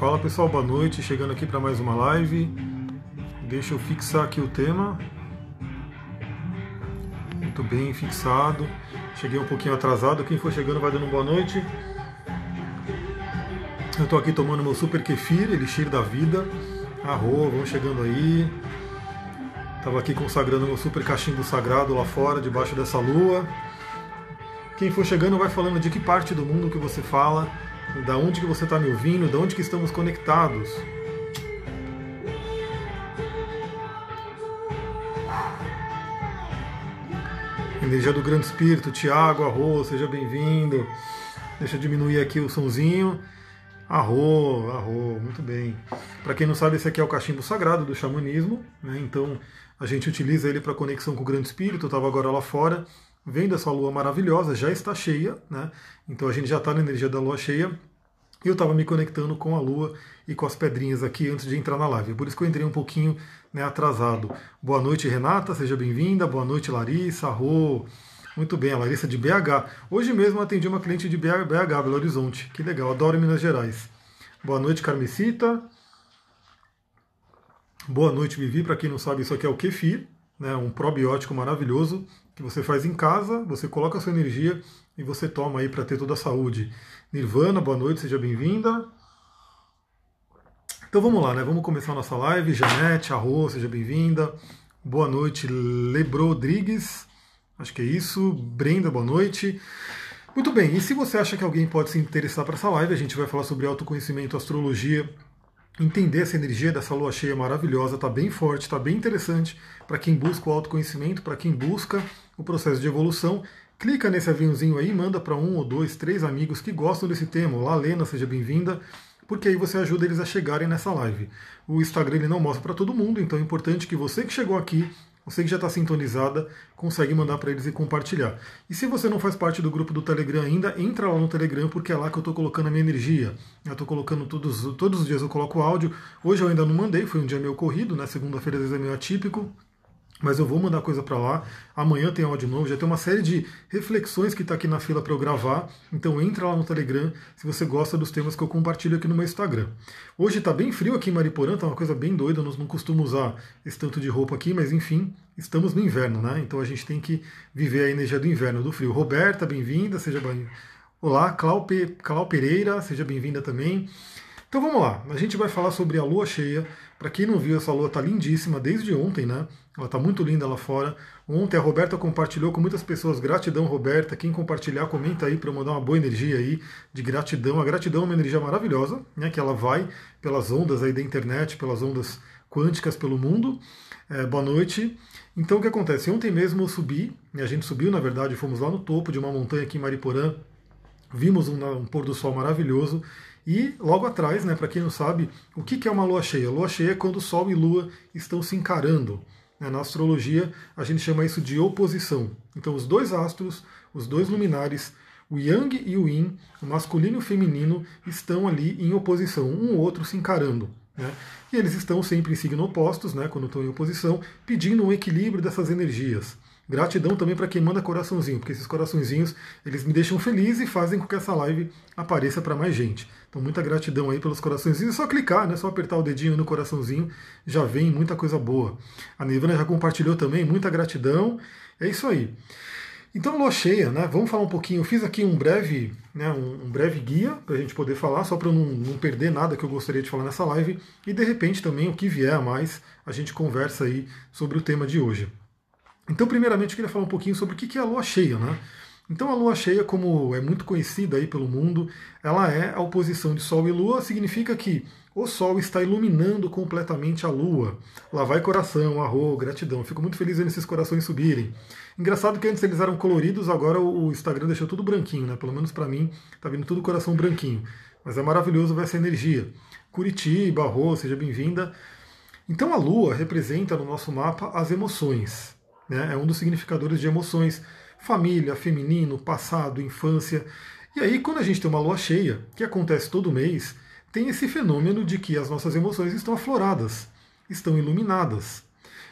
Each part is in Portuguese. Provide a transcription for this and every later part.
Fala pessoal, boa noite. Chegando aqui para mais uma live. Deixa eu fixar aqui o tema. Muito bem fixado. Cheguei um pouquinho atrasado. Quem for chegando vai dando boa noite. Eu estou aqui tomando meu super kefir, elixir da vida. Arro, vamos chegando aí. Estava aqui consagrando meu super cachimbo sagrado lá fora, debaixo dessa lua. Quem for chegando vai falando de que parte do mundo que você fala da onde que você está me ouvindo, da onde que estamos conectados. Energia do Grande Espírito, Tiago, Arro, seja bem-vindo. Deixa eu diminuir aqui o sonzinho. Arro, arro, muito bem. Para quem não sabe, esse aqui é o cachimbo sagrado do xamanismo, né? então a gente utiliza ele para conexão com o Grande Espírito. Eu estava agora lá fora, vendo essa lua maravilhosa, já está cheia, né? Então a gente já está na energia da lua cheia. E eu estava me conectando com a lua e com as pedrinhas aqui antes de entrar na live. Por isso que eu entrei um pouquinho né, atrasado. Boa noite, Renata, seja bem-vinda. Boa noite, Larissa. Rô. Muito bem, a Larissa de BH. Hoje mesmo atendi uma cliente de BH, Belo Horizonte. Que legal, adoro Minas Gerais. Boa noite, Carmesita. Boa noite, Vivi. Para quem não sabe, isso aqui é o kefir, né, um probiótico maravilhoso que você faz em casa, você coloca a sua energia e você toma aí para ter toda a saúde. Nirvana, boa noite, seja bem-vinda. Então vamos lá, né? Vamos começar a nossa live. Janete, Arro, seja bem-vinda. Boa noite, Lebro Rodrigues. Acho que é isso. Brenda, boa noite. Muito bem, e se você acha que alguém pode se interessar para essa live, a gente vai falar sobre autoconhecimento, astrologia, entender essa energia dessa lua cheia maravilhosa, está bem forte, está bem interessante para quem busca o autoconhecimento, para quem busca o processo de evolução. Clica nesse aviãozinho aí, manda para um ou dois, três amigos que gostam desse tema. Olá, Lena, seja bem-vinda, porque aí você ajuda eles a chegarem nessa live. O Instagram ele não mostra para todo mundo, então é importante que você que chegou aqui você que já está sintonizada, consegue mandar para eles e compartilhar. E se você não faz parte do grupo do Telegram ainda, entra lá no Telegram, porque é lá que eu estou colocando a minha energia. Eu estou colocando todos, todos os dias eu coloco áudio. Hoje eu ainda não mandei, foi um dia meio corrido, né? Segunda-feira às vezes é meio atípico. Mas eu vou mandar coisa para lá. Amanhã tem áudio novo, já tem uma série de reflexões que está aqui na fila para eu gravar. Então entra lá no Telegram se você gosta dos temas que eu compartilho aqui no meu Instagram. Hoje está bem frio aqui em Mariporã, tá uma coisa bem doida. Eu não costumo usar esse tanto de roupa aqui, mas enfim, estamos no inverno, né? Então a gente tem que viver a energia do inverno, do frio. Roberta, bem-vinda, seja bem. Olá, Clau. Clau Pereira, seja bem-vinda também. Então vamos lá, a gente vai falar sobre a lua cheia. Para quem não viu, essa lua está lindíssima desde ontem, né? Ela está muito linda lá fora. Ontem a Roberta compartilhou com muitas pessoas. Gratidão, Roberta. Quem compartilhar, comenta aí para mandar uma boa energia aí de gratidão. A gratidão é uma energia maravilhosa, né? Que ela vai pelas ondas aí da internet, pelas ondas quânticas pelo mundo. É, boa noite. Então o que acontece? Ontem mesmo eu subi, a gente subiu, na verdade, fomos lá no topo de uma montanha aqui em Mariporã. Vimos um, um pôr do sol maravilhoso. E logo atrás, né, para quem não sabe, o que é uma lua cheia? lua cheia é quando Sol e Lua estão se encarando. Né? Na astrologia, a gente chama isso de oposição. Então, os dois astros, os dois luminares, o Yang e o Yin, o masculino e o feminino, estão ali em oposição, um ou outro se encarando. Né? E eles estão sempre em signo opostos, né, quando estão em oposição, pedindo um equilíbrio dessas energias. Gratidão também para quem manda coraçãozinho, porque esses coraçõezinhos eles me deixam feliz e fazem com que essa live apareça para mais gente. Então muita gratidão aí pelos coraçõezinhos. É só clicar, né? Só apertar o dedinho no coraçãozinho, já vem muita coisa boa. A Nirvana já compartilhou também, muita gratidão. É isso aí. Então, lua cheia, né? Vamos falar um pouquinho. Eu fiz aqui um breve, né, um, um breve guia para a gente poder falar, só para não, não perder nada que eu gostaria de falar nessa live. E de repente também o que vier a mais, a gente conversa aí sobre o tema de hoje. Então, primeiramente, eu queria falar um pouquinho sobre o que é a lua cheia, né? Então, a lua cheia, como é muito conhecida aí pelo mundo, ela é a oposição de Sol e Lua, significa que o Sol está iluminando completamente a Lua. Lá vai coração, arro, gratidão. Fico muito feliz vendo esses corações subirem. Engraçado que antes eles eram coloridos, agora o Instagram deixou tudo branquinho, né? Pelo menos para mim, tá vindo tudo coração branquinho. Mas é maravilhoso ver essa energia. Curitiba, arro, seja bem-vinda. Então a Lua representa no nosso mapa as emoções né? é um dos significadores de emoções, família, feminino, passado, infância. E aí, quando a gente tem uma lua cheia, que acontece todo mês, tem esse fenômeno de que as nossas emoções estão afloradas, estão iluminadas.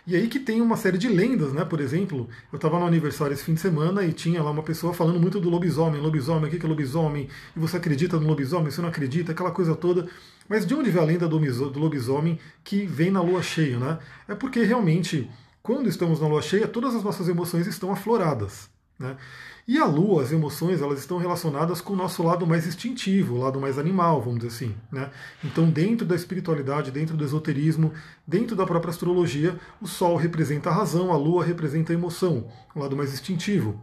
E aí que tem uma série de lendas, né? Por exemplo, eu estava no aniversário esse fim de semana e tinha lá uma pessoa falando muito do lobisomem, lobisomem, o que é lobisomem? E você acredita no lobisomem, você não acredita, aquela coisa toda. Mas de onde vem a lenda do lobisomem que vem na lua cheia, né? É porque realmente, quando estamos na lua cheia, todas as nossas emoções estão afloradas. Né? E a lua, as emoções, elas estão relacionadas com o nosso lado mais instintivo, o lado mais animal, vamos dizer assim. Né? Então, dentro da espiritualidade, dentro do esoterismo, dentro da própria astrologia, o Sol representa a razão, a Lua representa a emoção, o lado mais instintivo.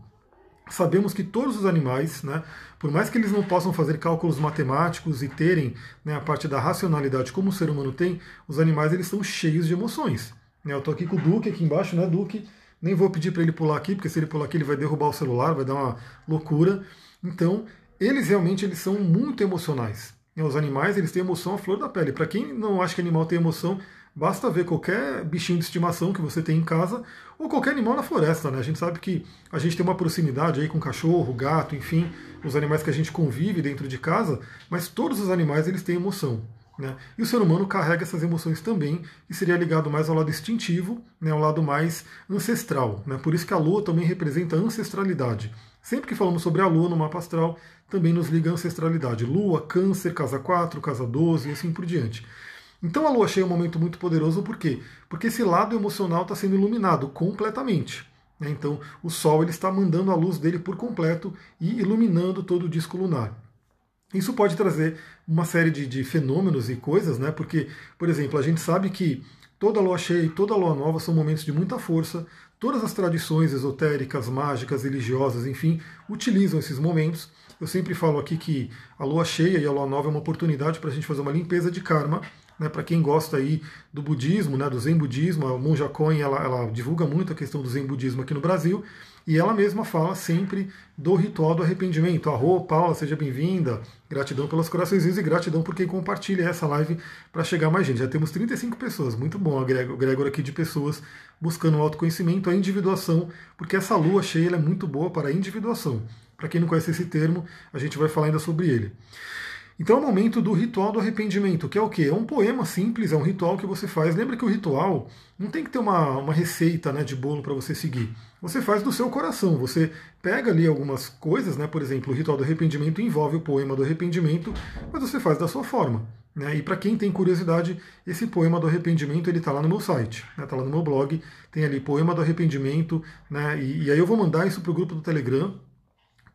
Sabemos que todos os animais, né, por mais que eles não possam fazer cálculos matemáticos e terem né, a parte da racionalidade como o ser humano tem, os animais eles são cheios de emoções. Né? Eu estou aqui com o Duque aqui embaixo, né, Duque? Nem vou pedir para ele pular aqui, porque se ele pular aqui ele vai derrubar o celular, vai dar uma loucura. Então, eles realmente eles são muito emocionais. Os animais eles têm emoção à flor da pele. Para quem não acha que animal tem emoção, basta ver qualquer bichinho de estimação que você tem em casa ou qualquer animal na floresta. Né? A gente sabe que a gente tem uma proximidade aí com cachorro, gato, enfim, os animais que a gente convive dentro de casa, mas todos os animais eles têm emoção. Né? E o ser humano carrega essas emoções também, e seria ligado mais ao lado instintivo, né, ao lado mais ancestral. Né? Por isso que a Lua também representa ancestralidade. Sempre que falamos sobre a Lua no mapa astral, também nos liga a ancestralidade. Lua, Câncer, casa 4, casa 12 e assim por diante. Então a Lua cheia é um momento muito poderoso, por quê? Porque esse lado emocional está sendo iluminado completamente. Né? Então o Sol ele está mandando a luz dele por completo e iluminando todo o disco lunar. Isso pode trazer uma série de, de, fenômenos e coisas, né? Porque, por exemplo, a gente sabe que toda lua cheia e toda lua nova são momentos de muita força. Todas as tradições esotéricas, mágicas, religiosas, enfim, utilizam esses momentos. Eu sempre falo aqui que a lua cheia e a lua nova é uma oportunidade para a gente fazer uma limpeza de karma. Né, para quem gosta aí do budismo, né, do zen budismo, a Monja Coen, ela, ela divulga muito a questão do zen budismo aqui no Brasil. E ela mesma fala sempre do ritual do arrependimento. Arro, Paula, seja bem-vinda. Gratidão pelos coraçõezinhos e gratidão por quem compartilha essa live para chegar mais gente. Já temos 35 pessoas, muito bom, Gregor aqui de pessoas buscando o autoconhecimento, a individuação, porque essa lua cheia é muito boa para a individuação. Para quem não conhece esse termo, a gente vai falar ainda sobre ele. Então é o momento do ritual do arrependimento, que é o quê? É um poema simples, é um ritual que você faz. Lembra que o ritual não tem que ter uma, uma receita né, de bolo para você seguir. Você faz do seu coração. Você pega ali algumas coisas, né? Por exemplo, o ritual do arrependimento envolve o poema do arrependimento, mas você faz da sua forma. Né? E para quem tem curiosidade, esse poema do arrependimento ele está lá no meu site, está né? Tá lá no meu blog, tem ali poema do arrependimento, né? E, e aí eu vou mandar isso para o grupo do Telegram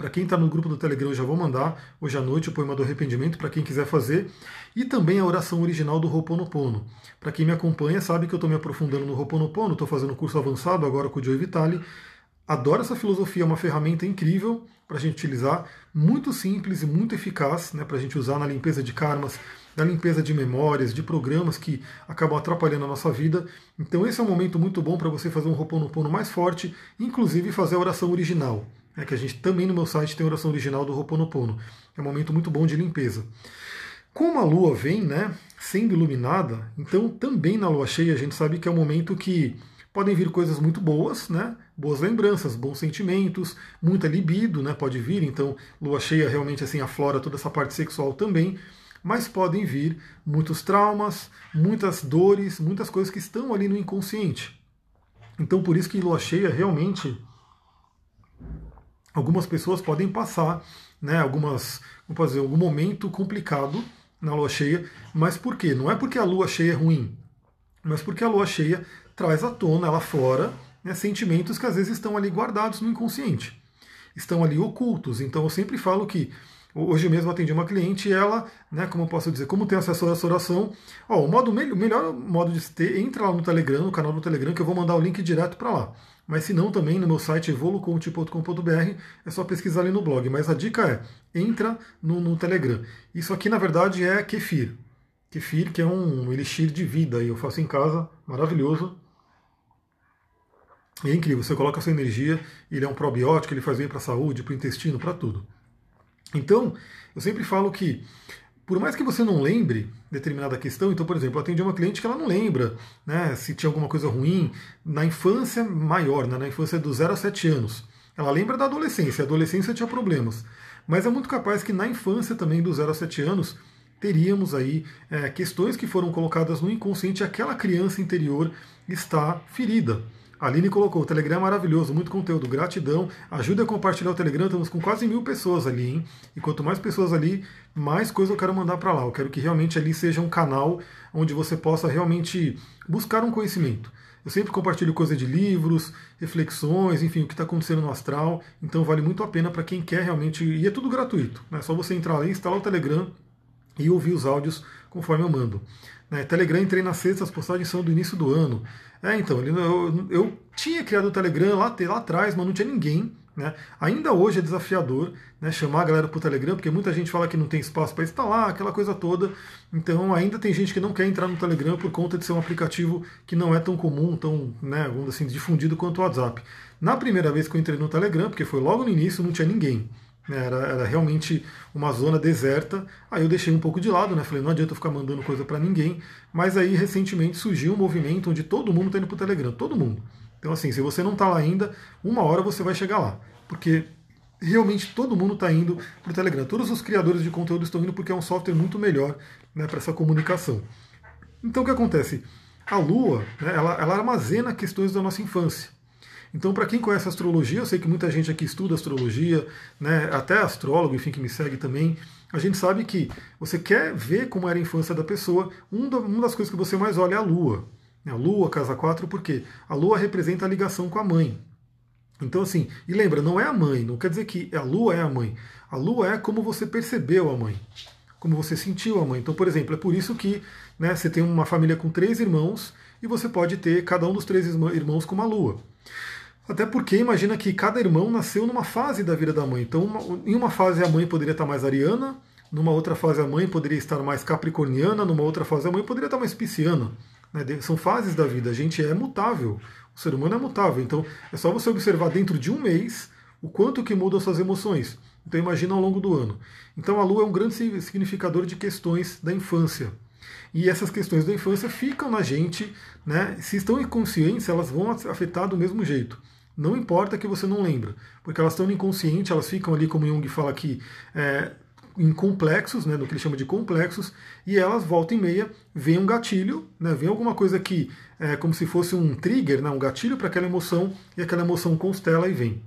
para quem está no grupo do Telegram, já vou mandar hoje à noite o poema do arrependimento para quem quiser fazer. E também a oração original do Ho'oponopono. Para quem me acompanha, sabe que eu estou me aprofundando no Ho'oponopono, estou fazendo um curso avançado agora com o Joe Vitale. Adoro essa filosofia, é uma ferramenta incrível para a gente utilizar, muito simples e muito eficaz né, para a gente usar na limpeza de karmas, na limpeza de memórias, de programas que acabam atrapalhando a nossa vida. Então esse é um momento muito bom para você fazer um Ho'oponopono mais forte, inclusive fazer a oração original é que a gente também no meu site tem oração original do Ho'oponopono. É um momento muito bom de limpeza. Como a lua vem, né, sendo iluminada, então também na lua cheia a gente sabe que é um momento que podem vir coisas muito boas, né? Boas lembranças, bons sentimentos, muita libido, né? Pode vir, então lua cheia realmente assim aflora toda essa parte sexual também, mas podem vir muitos traumas, muitas dores, muitas coisas que estão ali no inconsciente. Então por isso que lua cheia realmente algumas pessoas podem passar né, algumas, vamos dizer, algum momento complicado na lua cheia, mas por quê? Não é porque a lua cheia é ruim, mas porque a lua cheia traz à tona, ela fora, né, sentimentos que às vezes estão ali guardados no inconsciente, estão ali ocultos. Então eu sempre falo que Hoje mesmo atendi uma cliente e ela, né, como eu posso dizer, como tem acesso a essa oração, ó, o, modo, o melhor modo de ter, entra lá no Telegram, no canal do Telegram, que eu vou mandar o link direto para lá. Mas se não, também no meu site evolucoach.com.br é só pesquisar ali no blog. Mas a dica é, entra no, no Telegram. Isso aqui, na verdade, é kefir. Kefir, que é um elixir de vida, e eu faço em casa, maravilhoso. E é incrível, você coloca a sua energia, ele é um probiótico, ele faz bem para a saúde, para o intestino, para tudo. Então, eu sempre falo que por mais que você não lembre determinada questão, então, por exemplo, eu atendi uma cliente que ela não lembra né, se tinha alguma coisa ruim na infância maior, né, na infância dos 0 a 7 anos. Ela lembra da adolescência, a adolescência tinha problemas. Mas é muito capaz que na infância também, dos 0 a 7 anos, teríamos aí é, questões que foram colocadas no inconsciente aquela criança interior está ferida. Aline colocou, o Telegram é maravilhoso, muito conteúdo, gratidão. Ajuda a compartilhar o Telegram, estamos com quase mil pessoas ali, hein? E quanto mais pessoas ali, mais coisa eu quero mandar para lá. Eu quero que realmente ali seja um canal onde você possa realmente buscar um conhecimento. Eu sempre compartilho coisa de livros, reflexões, enfim, o que está acontecendo no astral. Então vale muito a pena para quem quer realmente. E é tudo gratuito. É né? só você entrar ali, instalar o Telegram e ouvir os áudios conforme eu mando. Né? Telegram entrei na sexta, as postagens são do início do ano. É, então, eu, eu tinha criado o Telegram lá, lá atrás, mas não tinha ninguém. Né? Ainda hoje é desafiador né, chamar a galera para o Telegram, porque muita gente fala que não tem espaço para instalar, aquela coisa toda. Então ainda tem gente que não quer entrar no Telegram por conta de ser um aplicativo que não é tão comum, tão né, assim, difundido quanto o WhatsApp. Na primeira vez que eu entrei no Telegram, porque foi logo no início, não tinha ninguém. Né, era, era, realmente uma zona deserta. Aí eu deixei um pouco de lado, né? Falei, não adianta eu ficar mandando coisa para ninguém. Mas aí recentemente surgiu um movimento onde todo mundo está indo para o Telegram, todo mundo. Então, assim, se você não está lá ainda, uma hora você vai chegar lá. Porque realmente todo mundo está indo para o Telegram. Todos os criadores de conteúdo estão indo porque é um software muito melhor né, para essa comunicação. Então, o que acontece? A Lua, né, ela, ela armazena questões da nossa infância. Então, para quem conhece astrologia, eu sei que muita gente aqui estuda astrologia, né, até astrólogo, enfim, que me segue também. A gente sabe que você quer ver como era a infância da pessoa, uma das coisas que você mais olha é a Lua. A Lua, casa 4, porque a Lua representa a ligação com a mãe. Então, assim, e lembra, não é a mãe, não quer dizer que a Lua é a mãe. A Lua é como você percebeu a mãe, como você sentiu a mãe. Então, por exemplo, é por isso que né, você tem uma família com três irmãos e você pode ter cada um dos três irmãos com uma Lua. Até porque imagina que cada irmão nasceu numa fase da vida da mãe. Então, uma, em uma fase a mãe poderia estar mais ariana, numa outra fase a mãe poderia estar mais capricorniana, numa outra fase a mãe poderia estar mais pisciana. Né? São fases da vida. A gente é mutável. O ser humano é mutável. Então, é só você observar dentro de um mês o quanto que mudam suas emoções. Então, imagina ao longo do ano. Então, a Lua é um grande significador de questões da infância. E essas questões da infância ficam na gente, né? Se estão inconscientes, elas vão afetar do mesmo jeito. Não importa que você não lembra, porque elas estão no inconsciente, elas ficam ali, como Jung fala aqui, é, em complexos, né, no que ele chama de complexos, e elas, volta e meia, vem um gatilho, né, vem alguma coisa que é como se fosse um trigger, né, um gatilho para aquela emoção, e aquela emoção constela e vem.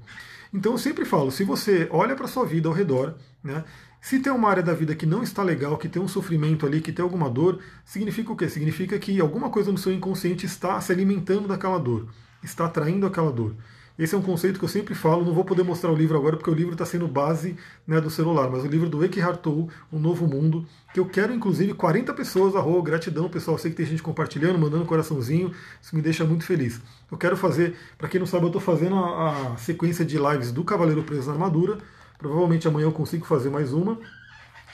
Então eu sempre falo, se você olha para a sua vida ao redor, né, se tem uma área da vida que não está legal, que tem um sofrimento ali, que tem alguma dor, significa o quê? Significa que alguma coisa no seu inconsciente está se alimentando daquela dor, está atraindo aquela dor. Esse é um conceito que eu sempre falo, não vou poder mostrar o livro agora porque o livro está sendo base né, do celular, mas o livro do Eckhart Tolle, O Novo Mundo, que eu quero inclusive 40 pessoas, arroba, gratidão pessoal, sei que tem gente compartilhando, mandando coraçãozinho, isso me deixa muito feliz. Eu quero fazer, para quem não sabe, eu estou fazendo a, a sequência de lives do Cavaleiro Preso na Armadura, provavelmente amanhã eu consigo fazer mais uma,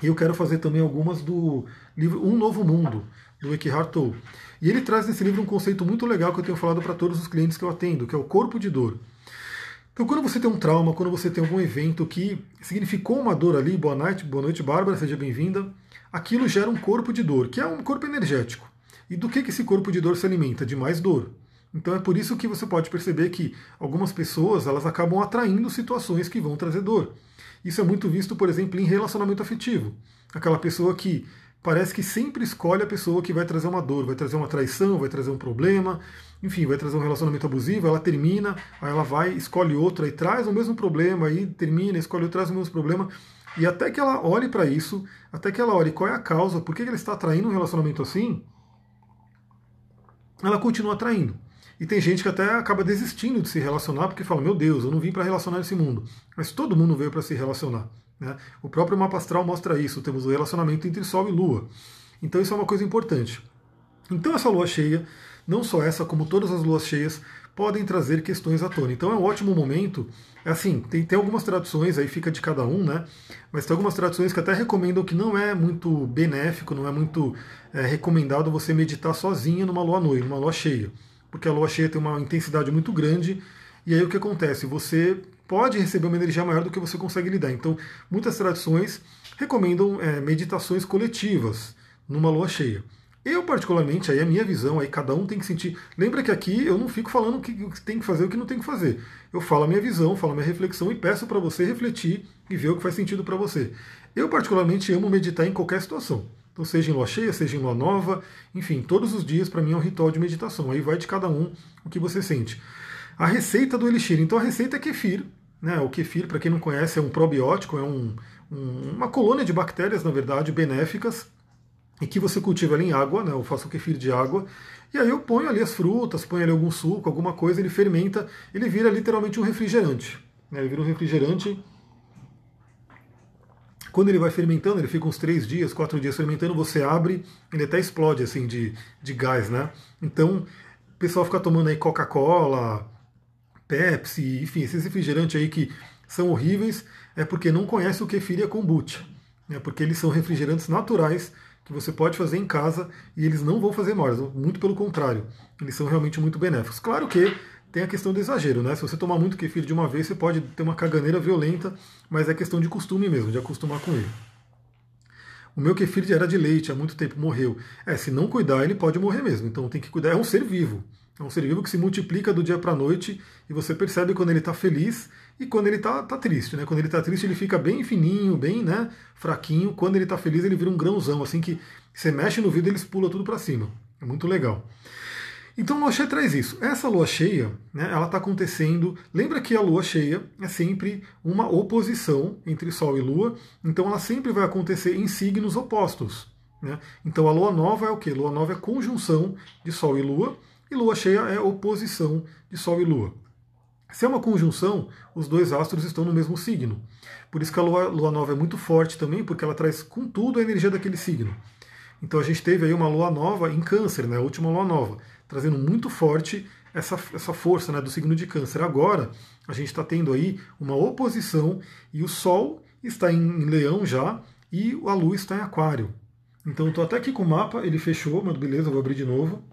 e eu quero fazer também algumas do livro Um Novo Mundo, do Eckhart Tolle. E ele traz nesse livro um conceito muito legal que eu tenho falado para todos os clientes que eu atendo, que é o corpo de dor. Então, quando você tem um trauma, quando você tem algum evento que significou uma dor ali, boa noite, boa noite, Bárbara, seja bem-vinda, aquilo gera um corpo de dor, que é um corpo energético. E do que, que esse corpo de dor se alimenta? De mais dor. Então é por isso que você pode perceber que algumas pessoas elas acabam atraindo situações que vão trazer dor. Isso é muito visto, por exemplo, em relacionamento afetivo. Aquela pessoa que parece que sempre escolhe a pessoa que vai trazer uma dor, vai trazer uma traição, vai trazer um problema, enfim, vai trazer um relacionamento abusivo, ela termina, aí ela vai, escolhe outro, aí traz o mesmo problema, aí termina, escolhe outro, traz o mesmo problema. E até que ela olhe para isso, até que ela olhe qual é a causa, por que ela está atraindo um relacionamento assim, ela continua atraindo. E tem gente que até acaba desistindo de se relacionar porque fala: Meu Deus, eu não vim para relacionar esse mundo. Mas todo mundo veio para se relacionar. Né? O próprio mapa astral mostra isso. Temos o relacionamento entre Sol e Lua. Então isso é uma coisa importante. Então essa lua cheia, não só essa, como todas as luas cheias, podem trazer questões à tona. Então é um ótimo momento. É assim, tem, tem algumas traduções, aí fica de cada um, né? Mas tem algumas traduções que até recomendam que não é muito benéfico, não é muito é, recomendado você meditar sozinha numa lua noite, numa lua cheia. Porque a lua cheia tem uma intensidade muito grande, e aí o que acontece? Você pode receber uma energia maior do que você consegue lidar. Então, muitas tradições recomendam é, meditações coletivas numa lua cheia. Eu, particularmente, aí a minha visão, aí cada um tem que sentir. Lembra que aqui eu não fico falando o que tem que fazer e o que não tem que fazer. Eu falo a minha visão, falo a minha reflexão e peço para você refletir e ver o que faz sentido para você. Eu, particularmente, amo meditar em qualquer situação. Então, seja em lua cheia, seja em lua nova, enfim, todos os dias para mim é um ritual de meditação. Aí vai de cada um o que você sente. A receita do elixir. Então, a receita é kefir. Né? O kefir, para quem não conhece, é um probiótico, é um, um, uma colônia de bactérias, na verdade, benéficas, e que você cultiva ali em água, né? eu faço o kefir de água, e aí eu ponho ali as frutas, ponho ali algum suco, alguma coisa, ele fermenta, ele vira literalmente um refrigerante. Né? Ele vira um refrigerante. Quando ele vai fermentando, ele fica uns três dias, quatro dias fermentando, você abre, ele até explode assim de, de gás, né? Então, o pessoal fica tomando aí Coca-Cola, Pepsi, enfim, esses refrigerantes aí que são horríveis, é porque não conhece o kefir e a kombucha. Né? Porque eles são refrigerantes naturais que você pode fazer em casa e eles não vão fazer mal, muito pelo contrário, eles são realmente muito benéficos. Claro que tem a questão do exagero, né? Se você tomar muito kefir de uma vez, você pode ter uma caganeira violenta, mas é questão de costume mesmo, de acostumar com ele. O meu kefir era de leite, há muito tempo morreu. É, se não cuidar, ele pode morrer mesmo. Então tem que cuidar. É um ser vivo. É um ser vivo que se multiplica do dia para a noite e você percebe quando ele está feliz e quando ele está tá triste. Né? Quando ele está triste, ele fica bem fininho, bem né, fraquinho. Quando ele está feliz, ele vira um grãozão, assim que você mexe no vidro, eles pula tudo para cima. É muito legal. Então a lua cheia traz isso. Essa lua cheia, né, ela está acontecendo. Lembra que a lua cheia é sempre uma oposição entre Sol e Lua, então ela sempre vai acontecer em signos opostos. Né? Então a lua nova é o que? Lua nova é conjunção de Sol e Lua, e lua cheia é oposição de Sol e Lua. Se é uma conjunção, os dois astros estão no mesmo signo. Por isso que a lua, lua nova é muito forte também, porque ela traz com tudo a energia daquele signo. Então a gente teve aí uma lua nova em câncer, né, a última lua nova, trazendo muito forte essa, essa força né, do signo de câncer. Agora a gente está tendo aí uma oposição e o Sol está em leão já e a Lua está em aquário. Então estou até aqui com o mapa, ele fechou, mas beleza, vou abrir de novo.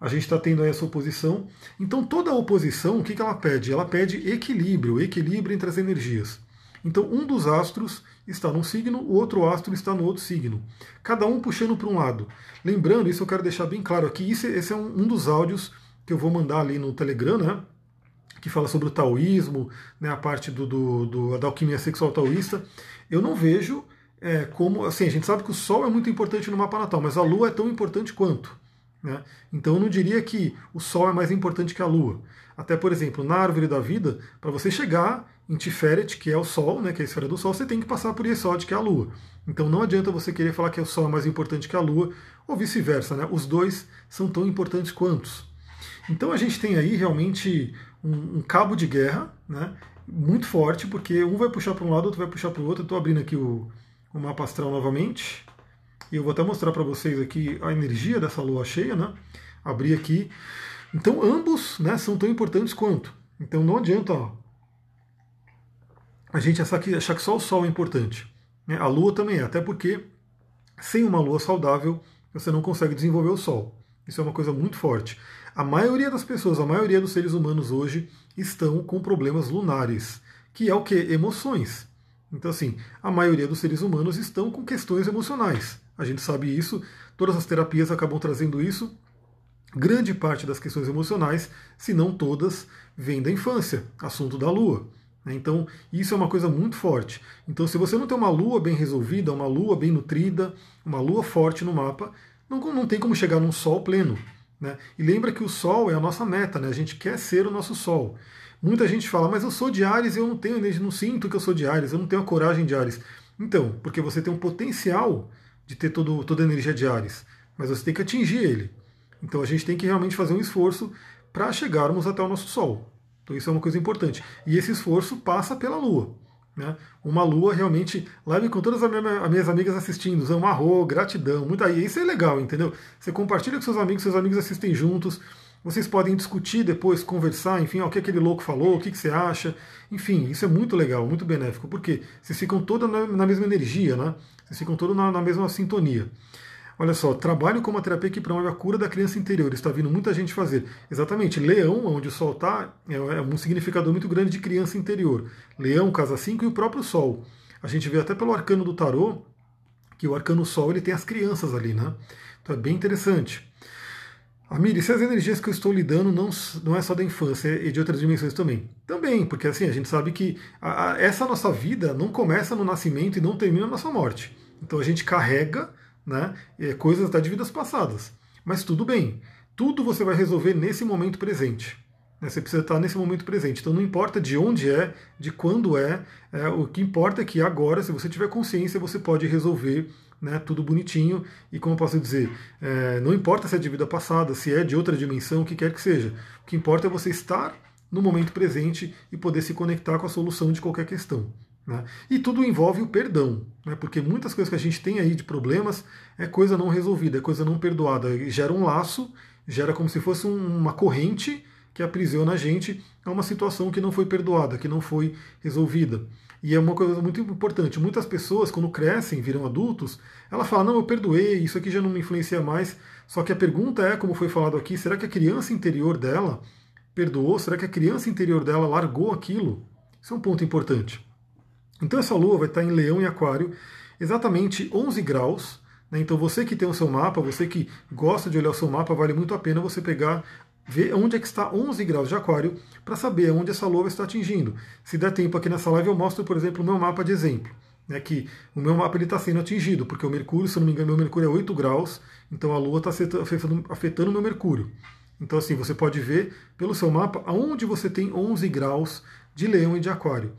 A gente está tendo essa oposição. Então toda oposição, o que, que ela pede? Ela pede equilíbrio, equilíbrio entre as energias. Então um dos astros está num signo, o outro astro está no outro signo. Cada um puxando para um lado. Lembrando, isso eu quero deixar bem claro aqui, isso, esse é um, um dos áudios que eu vou mandar ali no Telegram, né? Que fala sobre o taoísmo, né, a parte do, do, do da alquimia sexual taoísta. Eu não vejo é, como. Assim, a gente sabe que o Sol é muito importante no mapa natal, mas a Lua é tão importante quanto. Né? Então eu não diria que o Sol é mais importante que a Lua. Até, por exemplo, na árvore da vida, para você chegar em Tiferet, que é o Sol, né, que é a esfera do Sol, você tem que passar por Yesod, que é a Lua. Então não adianta você querer falar que o Sol é mais importante que a Lua, ou vice-versa. Né? Os dois são tão importantes quantos. Então a gente tem aí realmente um, um cabo de guerra né, muito forte, porque um vai puxar para um lado, outro vai puxar para o outro. Estou abrindo aqui o, o mapa astral novamente. E eu vou até mostrar para vocês aqui a energia dessa lua cheia, né? Abrir aqui. Então ambos né, são tão importantes quanto. Então não adianta ó, a gente achar que, achar que só o Sol é importante. Né? A Lua também é, até porque sem uma Lua saudável você não consegue desenvolver o Sol. Isso é uma coisa muito forte. A maioria das pessoas, a maioria dos seres humanos hoje estão com problemas lunares, que é o que? Emoções. Então, assim, a maioria dos seres humanos estão com questões emocionais. A gente sabe isso, todas as terapias acabam trazendo isso. Grande parte das questões emocionais, se não todas, vem da infância, assunto da lua. Então, isso é uma coisa muito forte. Então, se você não tem uma lua bem resolvida, uma lua bem nutrida, uma lua forte no mapa, não, não tem como chegar num sol pleno. Né? E lembra que o sol é a nossa meta, né? a gente quer ser o nosso sol. Muita gente fala, mas eu sou de Ares e eu não tenho, não sinto que eu sou de Ares, eu não tenho a coragem de Ares. Então, porque você tem um potencial de ter todo, toda a energia de Ares, mas você tem que atingir ele. Então a gente tem que realmente fazer um esforço para chegarmos até o nosso Sol. Então isso é uma coisa importante. E esse esforço passa pela Lua. Né? Uma Lua realmente, live com todas as minhas amigas assistindo, Zamarro, gratidão, muito aí. Isso é legal, entendeu? Você compartilha com seus amigos, seus amigos assistem juntos. Vocês podem discutir depois, conversar, enfim, ó, o que aquele louco falou, o que, que você acha. Enfim, isso é muito legal, muito benéfico, porque vocês ficam todos na, na, mesma energia, né? Vocês ficam todos na, na mesma sintonia. Olha só, trabalho como a terapia que promove a cura da criança interior. Está vindo muita gente fazer. Exatamente, leão, onde o sol está, é, é um significador muito grande de criança interior. Leão, casa 5 e o próprio sol. A gente vê até pelo arcano do tarô que o arcano sol ele tem as crianças ali, né? Então é bem interessante. Amiri, se as energias que eu estou lidando não, não é só da infância, é de outras dimensões também. Também, porque assim, a gente sabe que a, a, essa nossa vida não começa no nascimento e não termina na nossa morte. Então a gente carrega né, é, coisas de vidas passadas. Mas tudo bem, tudo você vai resolver nesse momento presente. Né, você precisa estar nesse momento presente. Então não importa de onde é, de quando é, é o que importa é que agora, se você tiver consciência, você pode resolver né, tudo bonitinho. E como eu posso dizer, é, não importa se é de vida passada, se é de outra dimensão, o que quer que seja. O que importa é você estar no momento presente e poder se conectar com a solução de qualquer questão. Né? E tudo envolve o perdão, né? porque muitas coisas que a gente tem aí de problemas é coisa não resolvida, é coisa não perdoada. E gera um laço, gera como se fosse uma corrente que aprisiona a gente a uma situação que não foi perdoada, que não foi resolvida. E é uma coisa muito importante. Muitas pessoas, quando crescem, viram adultos, ela fala: Não, eu perdoei, isso aqui já não me influencia mais. Só que a pergunta é, como foi falado aqui, será que a criança interior dela perdoou? Será que a criança interior dela largou aquilo? Isso é um ponto importante. Então essa lua vai estar em Leão e Aquário, exatamente 11 graus. Né? Então você que tem o seu mapa, você que gosta de olhar o seu mapa, vale muito a pena você pegar ver onde é que está 11 graus de aquário para saber onde essa lua está atingindo. Se der tempo aqui nessa live, eu mostro, por exemplo, o meu mapa de exemplo. Né, que o meu mapa está sendo atingido, porque o Mercúrio, se não me engano, meu Mercúrio é 8 graus, então a Lua está afetando, afetando o meu Mercúrio. Então, assim, você pode ver pelo seu mapa aonde você tem 11 graus de Leão e de Aquário.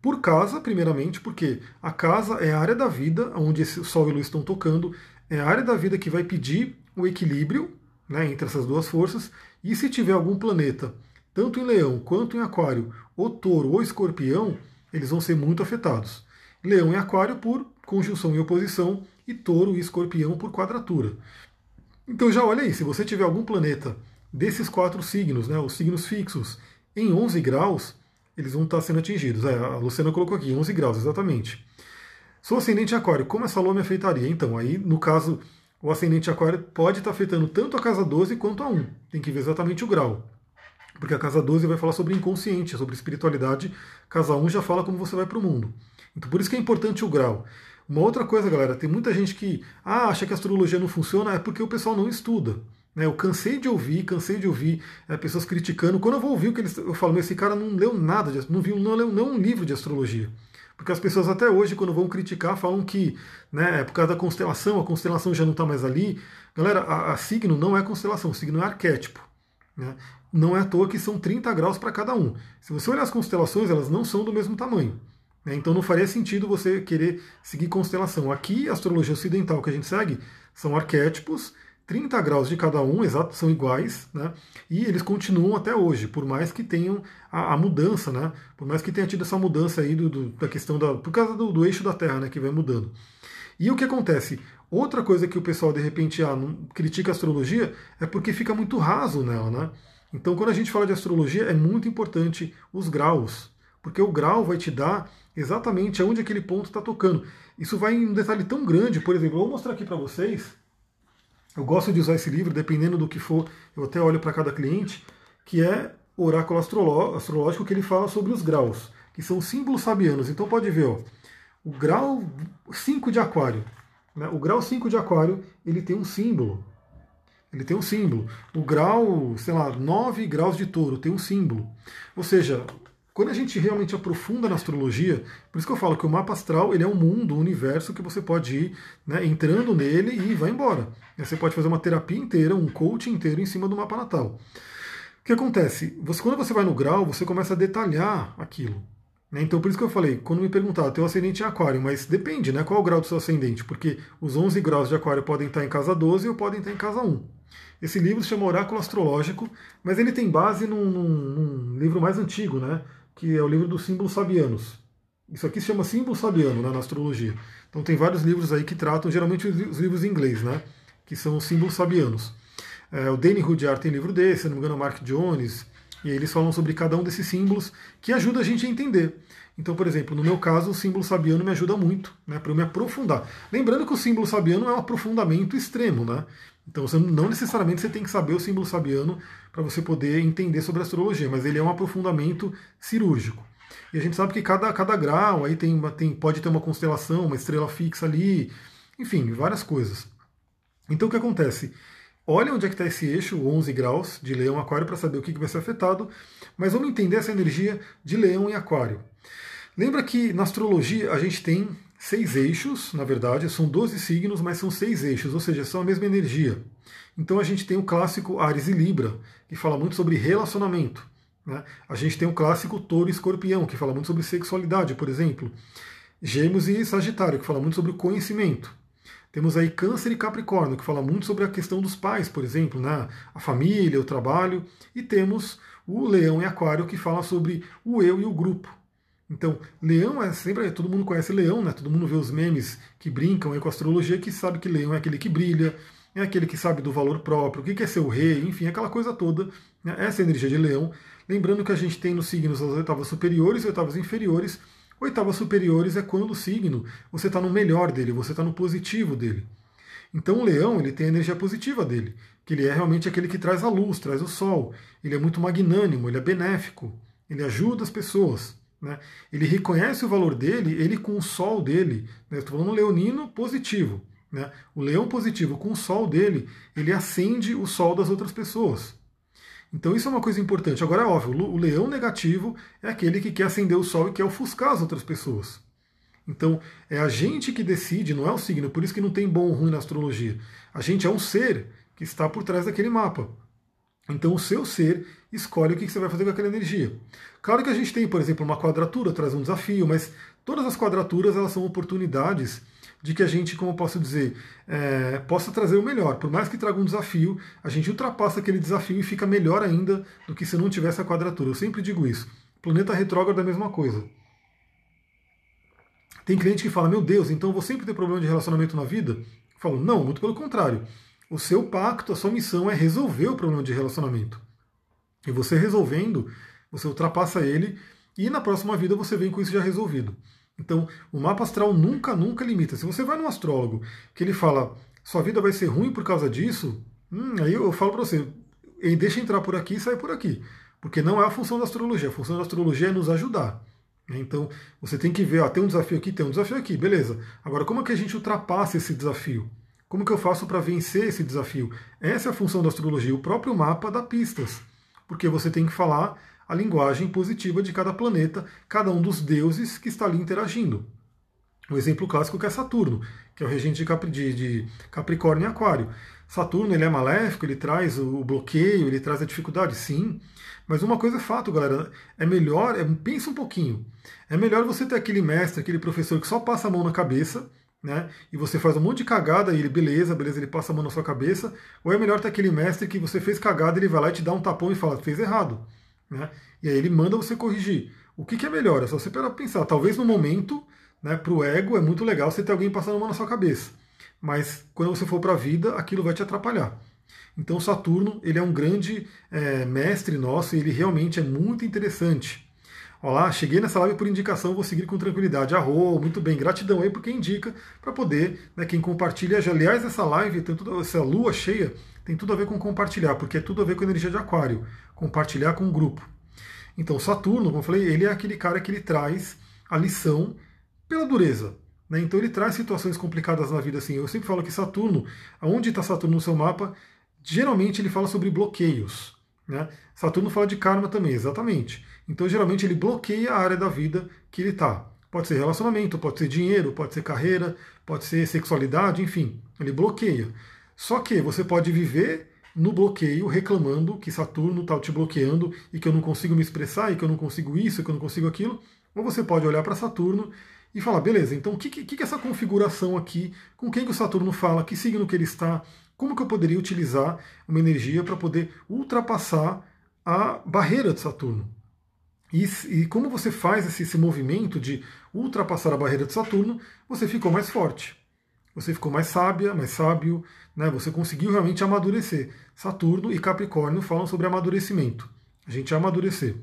Por casa, primeiramente, porque a casa é a área da vida, onde esse Sol e Lua estão tocando, é a área da vida que vai pedir o equilíbrio né, entre essas duas forças, e se tiver algum planeta, tanto em Leão quanto em Aquário, ou Touro ou Escorpião, eles vão ser muito afetados. Leão e Aquário por conjunção e oposição, e Touro e Escorpião por quadratura. Então já olha aí, se você tiver algum planeta desses quatro signos, né, os signos fixos, em 11 graus, eles vão estar sendo atingidos. É, a Luciana colocou aqui, 11 graus, exatamente. Sou ascendente aquário, como essa lua me afetaria? Então, aí, no caso o ascendente aquário pode estar afetando tanto a casa 12 quanto a 1. Tem que ver exatamente o grau. Porque a casa 12 vai falar sobre inconsciente, sobre espiritualidade. Casa 1 já fala como você vai para o mundo. Então por isso que é importante o grau. Uma outra coisa, galera, tem muita gente que ah, acha que a astrologia não funciona, é porque o pessoal não estuda. Né? Eu cansei de ouvir, cansei de ouvir é, pessoas criticando. Quando eu vou ouvir o que eles. Eu falo, esse cara não leu nada, de, não viu, não leu não um livro de astrologia. Porque as pessoas até hoje, quando vão criticar, falam que né, é por causa da constelação, a constelação já não está mais ali. Galera, a, a, signo não é constelação, signo é arquétipo. Né? Não é à toa que são 30 graus para cada um. Se você olhar as constelações, elas não são do mesmo tamanho. Né? Então não faria sentido você querer seguir constelação. Aqui, a astrologia ocidental que a gente segue são arquétipos 30 graus de cada um, exato, são iguais, né? E eles continuam até hoje, por mais que tenham a, a mudança, né? Por mais que tenha tido essa mudança aí do, do, da questão da. por causa do, do, eixo da Terra, né? Que vai mudando. E o que acontece? Outra coisa que o pessoal de repente ah, não, critica a astrologia é porque fica muito raso nela, né? Então, quando a gente fala de astrologia, é muito importante os graus, porque o grau vai te dar exatamente aonde aquele ponto está tocando. Isso vai em um detalhe tão grande, por exemplo, eu vou mostrar aqui para vocês eu gosto de usar esse livro, dependendo do que for, eu até olho para cada cliente, que é o oráculo astrológico que ele fala sobre os graus, que são símbolos sabianos. Então pode ver, ó, o grau 5 de aquário. Né? O grau 5 de aquário, ele tem um símbolo. Ele tem um símbolo. O grau, sei lá, 9 graus de touro tem um símbolo. Ou seja, quando a gente realmente aprofunda na astrologia, por isso que eu falo que o mapa astral ele é um mundo, um universo que você pode ir né, entrando nele e vai embora. Você pode fazer uma terapia inteira, um coaching inteiro em cima do mapa natal. O que acontece? Você, quando você vai no grau, você começa a detalhar aquilo. Né? Então, por isso que eu falei, quando me perguntar, teu ascendente é aquário, mas depende, né? Qual é o grau do seu ascendente? Porque os 11 graus de aquário podem estar em casa 12 ou podem estar em casa 1. Esse livro se chama Oráculo Astrológico, mas ele tem base num, num, num livro mais antigo, né? Que é o livro dos símbolos sabianos. Isso aqui se chama símbolo sabiano né, na astrologia. Então tem vários livros aí que tratam, geralmente os livros em inglês, né, que são os símbolos sabianos. É, o Danny Rudyard tem livro desse, se não me engano, o Mark Jones, e eles falam sobre cada um desses símbolos que ajuda a gente a entender. Então, por exemplo, no meu caso, o símbolo sabiano me ajuda muito, né, para eu me aprofundar. Lembrando que o símbolo sabiano é um aprofundamento extremo, né? Então, você, não necessariamente você tem que saber o símbolo sabiano para você poder entender sobre astrologia, mas ele é um aprofundamento cirúrgico. E a gente sabe que cada, cada grau aí tem, tem, pode ter uma constelação, uma estrela fixa ali, enfim, várias coisas. Então, o que acontece? Olha onde é que está esse eixo, 11 graus de leão aquário, para saber o que, que vai ser afetado, mas vamos entender essa energia de leão e aquário. Lembra que na astrologia a gente tem seis eixos, na verdade, são 12 signos, mas são seis eixos, ou seja, são a mesma energia. Então a gente tem o clássico Ares e Libra, que fala muito sobre relacionamento. Né? A gente tem o clássico Touro e Escorpião, que fala muito sobre sexualidade, por exemplo. Gêmeos e Sagitário, que fala muito sobre o conhecimento. Temos aí Câncer e Capricórnio, que fala muito sobre a questão dos pais, por exemplo, né? a família, o trabalho. E temos o Leão e Aquário, que fala sobre o eu e o grupo. Então, Leão é sempre. Todo mundo conhece Leão, né? Todo mundo vê os memes que brincam com a astrologia, que sabe que Leão é aquele que brilha, é aquele que sabe do valor próprio, o que é ser o rei, enfim, aquela coisa toda. Né? Essa é a energia de Leão. Lembrando que a gente tem nos signos as oitavas superiores e oitavas inferiores. Oitavas superiores é quando o signo você está no melhor dele, você está no positivo dele. Então o leão ele tem a energia positiva dele, que ele é realmente aquele que traz a luz, traz o sol. Ele é muito magnânimo, ele é benéfico, ele ajuda as pessoas. Né? Ele reconhece o valor dele, ele com o sol dele. Né? Estou falando leonino positivo. Né? O leão positivo com o sol dele, ele acende o sol das outras pessoas. Então isso é uma coisa importante. Agora é óbvio, o leão negativo é aquele que quer acender o sol e quer ofuscar as outras pessoas. Então é a gente que decide, não é o signo, por isso que não tem bom ou ruim na astrologia. A gente é um ser que está por trás daquele mapa. Então o seu ser escolhe o que você vai fazer com aquela energia. Claro que a gente tem, por exemplo, uma quadratura, traz um desafio, mas todas as quadraturas elas são oportunidades de que a gente, como eu posso dizer, é, possa trazer o melhor. Por mais que traga um desafio, a gente ultrapassa aquele desafio e fica melhor ainda do que se não tivesse a quadratura. Eu sempre digo isso. Planeta retrógrado é a mesma coisa. Tem cliente que fala, meu Deus, então eu vou sempre ter problema de relacionamento na vida? Eu falo, não, muito pelo contrário. O seu pacto, a sua missão é resolver o problema de relacionamento. E você resolvendo, você ultrapassa ele e na próxima vida você vem com isso já resolvido. Então, o mapa astral nunca, nunca limita. Se você vai num astrólogo que ele fala sua vida vai ser ruim por causa disso, hum, aí eu falo para você, deixa entrar por aqui e sai por aqui. Porque não é a função da astrologia. A função da astrologia é nos ajudar. Né? Então, você tem que ver, ó, tem um desafio aqui, tem um desafio aqui, beleza. Agora, como é que a gente ultrapassa esse desafio? Como que eu faço para vencer esse desafio? Essa é a função da astrologia. O próprio mapa dá pistas. Porque você tem que falar a linguagem positiva de cada planeta, cada um dos deuses que está ali interagindo. O exemplo clássico que é Saturno, que é o regente de, de Capricórnio e Aquário. Saturno ele é maléfico, ele traz o bloqueio, ele traz a dificuldade, sim. Mas uma coisa é fato, galera, é melhor, é, pensa um pouquinho. É melhor você ter aquele mestre, aquele professor que só passa a mão na cabeça, né? E você faz um monte de cagada e ele, beleza, beleza, ele passa a mão na sua cabeça. Ou é melhor ter aquele mestre que você fez cagada, ele vai lá e te dá um tapão e fala, fez errado. Né? E aí ele manda você corrigir. O que, que é melhor? É só você pensar. Talvez no momento, né, para o ego, é muito legal você ter alguém passando a mão na sua cabeça. Mas quando você for para a vida, aquilo vai te atrapalhar. Então Saturno ele é um grande é, mestre nosso e ele realmente é muito interessante. Olá, cheguei nessa live por indicação, vou seguir com tranquilidade. Arro, muito bem, gratidão aí por quem indica, para poder, né, quem compartilha. Aliás, essa live, tem tudo, essa lua cheia, tem tudo a ver com compartilhar, porque é tudo a ver com energia de aquário, compartilhar com o grupo. Então, Saturno, como eu falei, ele é aquele cara que ele traz a lição pela dureza. Né? Então, ele traz situações complicadas na vida assim. Eu sempre falo que Saturno, aonde está Saturno no seu mapa, geralmente ele fala sobre bloqueios. Né? Saturno fala de karma também, exatamente. Então, geralmente, ele bloqueia a área da vida que ele está. Pode ser relacionamento, pode ser dinheiro, pode ser carreira, pode ser sexualidade, enfim. Ele bloqueia. Só que você pode viver no bloqueio, reclamando que Saturno está te bloqueando e que eu não consigo me expressar, e que eu não consigo isso, e que eu não consigo aquilo. Ou você pode olhar para Saturno e falar, beleza, então o que, que, que é essa configuração aqui? Com quem que o Saturno fala? Que signo que ele está? Como que eu poderia utilizar uma energia para poder ultrapassar a barreira de Saturno? E, e como você faz esse, esse movimento de ultrapassar a barreira de Saturno, você ficou mais forte você ficou mais sábia, mais sábio, né? você conseguiu realmente amadurecer. Saturno e Capricórnio falam sobre amadurecimento. A gente amadurecer.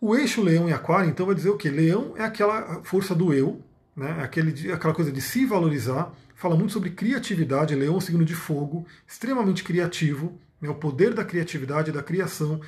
O eixo Leão e Aquário, então, vai dizer o quê? Leão é aquela força do eu, né? É aquele, aquela coisa de se valorizar, fala muito sobre criatividade. Leão é um signo de fogo, extremamente criativo, né? o poder da criatividade, da criação.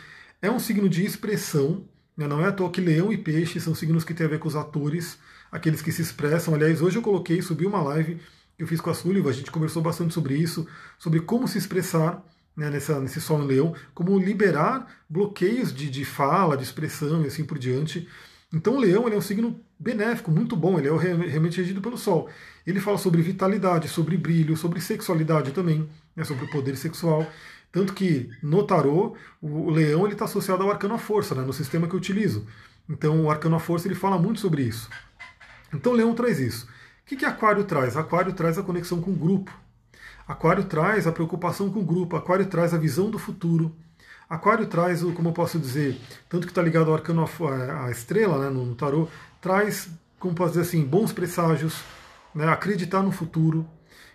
É um signo de expressão? Não é à toa que Leão e Peixe são signos que têm a ver com os atores, aqueles que se expressam. Aliás, hoje eu coloquei, subi uma live eu fiz com a Sullivan, a gente conversou bastante sobre isso, sobre como se expressar né, nessa, nesse Sol em Leão, como liberar bloqueios de, de fala, de expressão e assim por diante. Então o leão é um signo benéfico, muito bom, ele é realmente regido pelo Sol. Ele fala sobre vitalidade, sobre brilho, sobre sexualidade também, né, sobre o poder sexual. Tanto que no tarô, o leão está associado ao arcano à força, né, no sistema que eu utilizo. Então o arcano à força ele fala muito sobre isso. Então o leão traz isso. O que, que Aquário traz? Aquário traz a conexão com o grupo. Aquário traz a preocupação com o grupo. Aquário traz a visão do futuro. Aquário traz, como eu posso dizer, tanto que está ligado ao arcano à estrela, né, no, tarô, traz, como posso dizer assim, bons presságios, né, acreditar no futuro.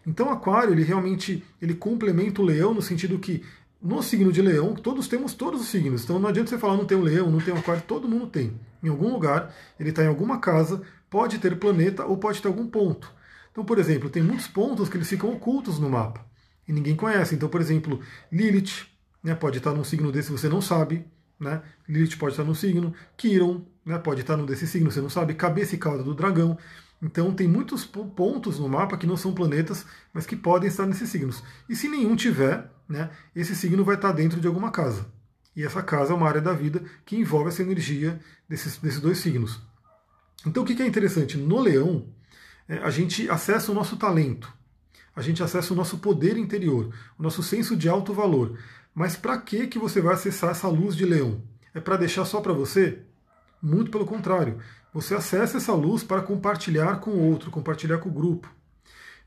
Então Aquário, ele realmente ele complementa o leão no sentido que no signo de leão, todos temos todos os signos. Então não adianta você falar não tem um leão, não tem um aquário, todo mundo tem. Em algum lugar, ele está em alguma casa, pode ter planeta ou pode ter algum ponto. Então, por exemplo, tem muitos pontos que eles ficam ocultos no mapa e ninguém conhece. Então, por exemplo, Lilith, né, pode estar num signo desse você não sabe, né? Lilith pode estar num signo, Kiron né, pode estar num desses signos, você não sabe, cabeça e cauda do dragão. Então tem muitos pontos no mapa que não são planetas, mas que podem estar nesses signos. E se nenhum tiver, né, esse signo vai estar dentro de alguma casa. E essa casa é uma área da vida que envolve essa energia desses, desses dois signos. Então o que é interessante? No leão, é, a gente acessa o nosso talento, a gente acessa o nosso poder interior, o nosso senso de alto valor. Mas para que que você vai acessar essa luz de leão? É para deixar só para você? Muito pelo contrário. Você acessa essa luz para compartilhar com o outro, compartilhar com o grupo.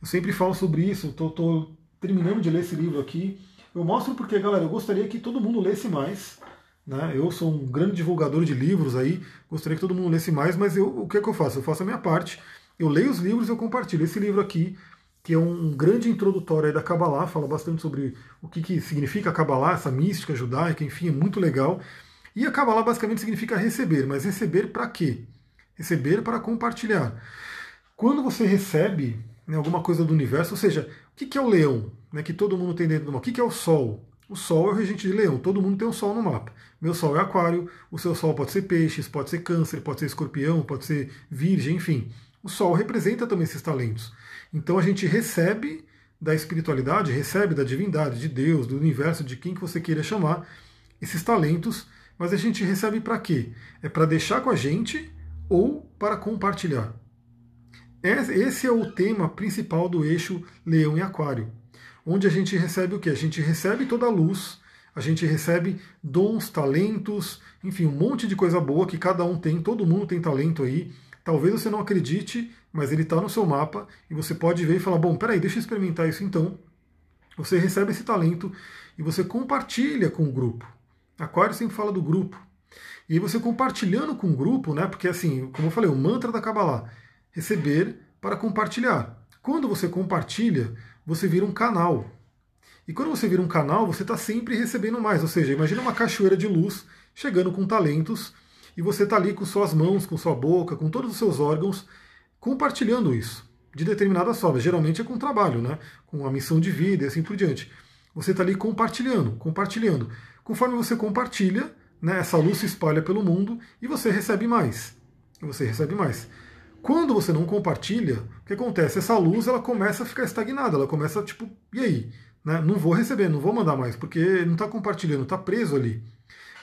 Eu sempre falo sobre isso, estou terminando de ler esse livro aqui. Eu mostro porque, galera, eu gostaria que todo mundo lesse mais. Né? Eu sou um grande divulgador de livros aí, gostaria que todo mundo lesse mais, mas eu, o que, é que eu faço? Eu faço a minha parte, eu leio os livros e eu compartilho. Esse livro aqui que é um grande introdutório da Kabbalah, fala bastante sobre o que, que significa a Kabbalah, essa mística judaica, enfim, é muito legal. E a Kabbalah basicamente significa receber, mas receber para quê? Receber para compartilhar. Quando você recebe né, alguma coisa do universo, ou seja, o que, é o leão, né, que todo mundo tem dentro do mapa? O que, que é o sol? O Sol é o regente de leão, todo mundo tem um Sol no mapa. Meu Sol é aquário, o seu Sol pode ser peixes, pode ser câncer, pode ser escorpião, pode ser virgem, enfim. O Sol representa também esses talentos. Então a gente recebe da espiritualidade, recebe da divindade, de Deus, do universo, de quem que você queira chamar, esses talentos, mas a gente recebe para quê? É para deixar com a gente ou para compartilhar. Esse é o tema principal do eixo Leão e Aquário, onde a gente recebe o que? A gente recebe toda a luz, a gente recebe dons, talentos, enfim, um monte de coisa boa que cada um tem, todo mundo tem talento aí. Talvez você não acredite, mas ele está no seu mapa e você pode ver e falar: bom, peraí, deixa eu experimentar isso então. Você recebe esse talento e você compartilha com o grupo. Aquário sempre fala do grupo. E você compartilhando com o grupo, né? Porque assim, como eu falei, o mantra da Kabbalah, receber para compartilhar. Quando você compartilha, você vira um canal. E quando você vira um canal, você está sempre recebendo mais. Ou seja, imagina uma cachoeira de luz chegando com talentos e você está ali com suas mãos, com sua boca, com todos os seus órgãos, compartilhando isso de determinadas formas. Geralmente é com trabalho, né? com a missão de vida e assim por diante. Você está ali compartilhando, compartilhando. Conforme você compartilha, né, essa luz se espalha pelo mundo e você recebe mais. Você recebe mais. Quando você não compartilha, o que acontece? Essa luz ela começa a ficar estagnada, ela começa tipo, e aí? Né? Não vou receber, não vou mandar mais, porque não está compartilhando, está preso ali.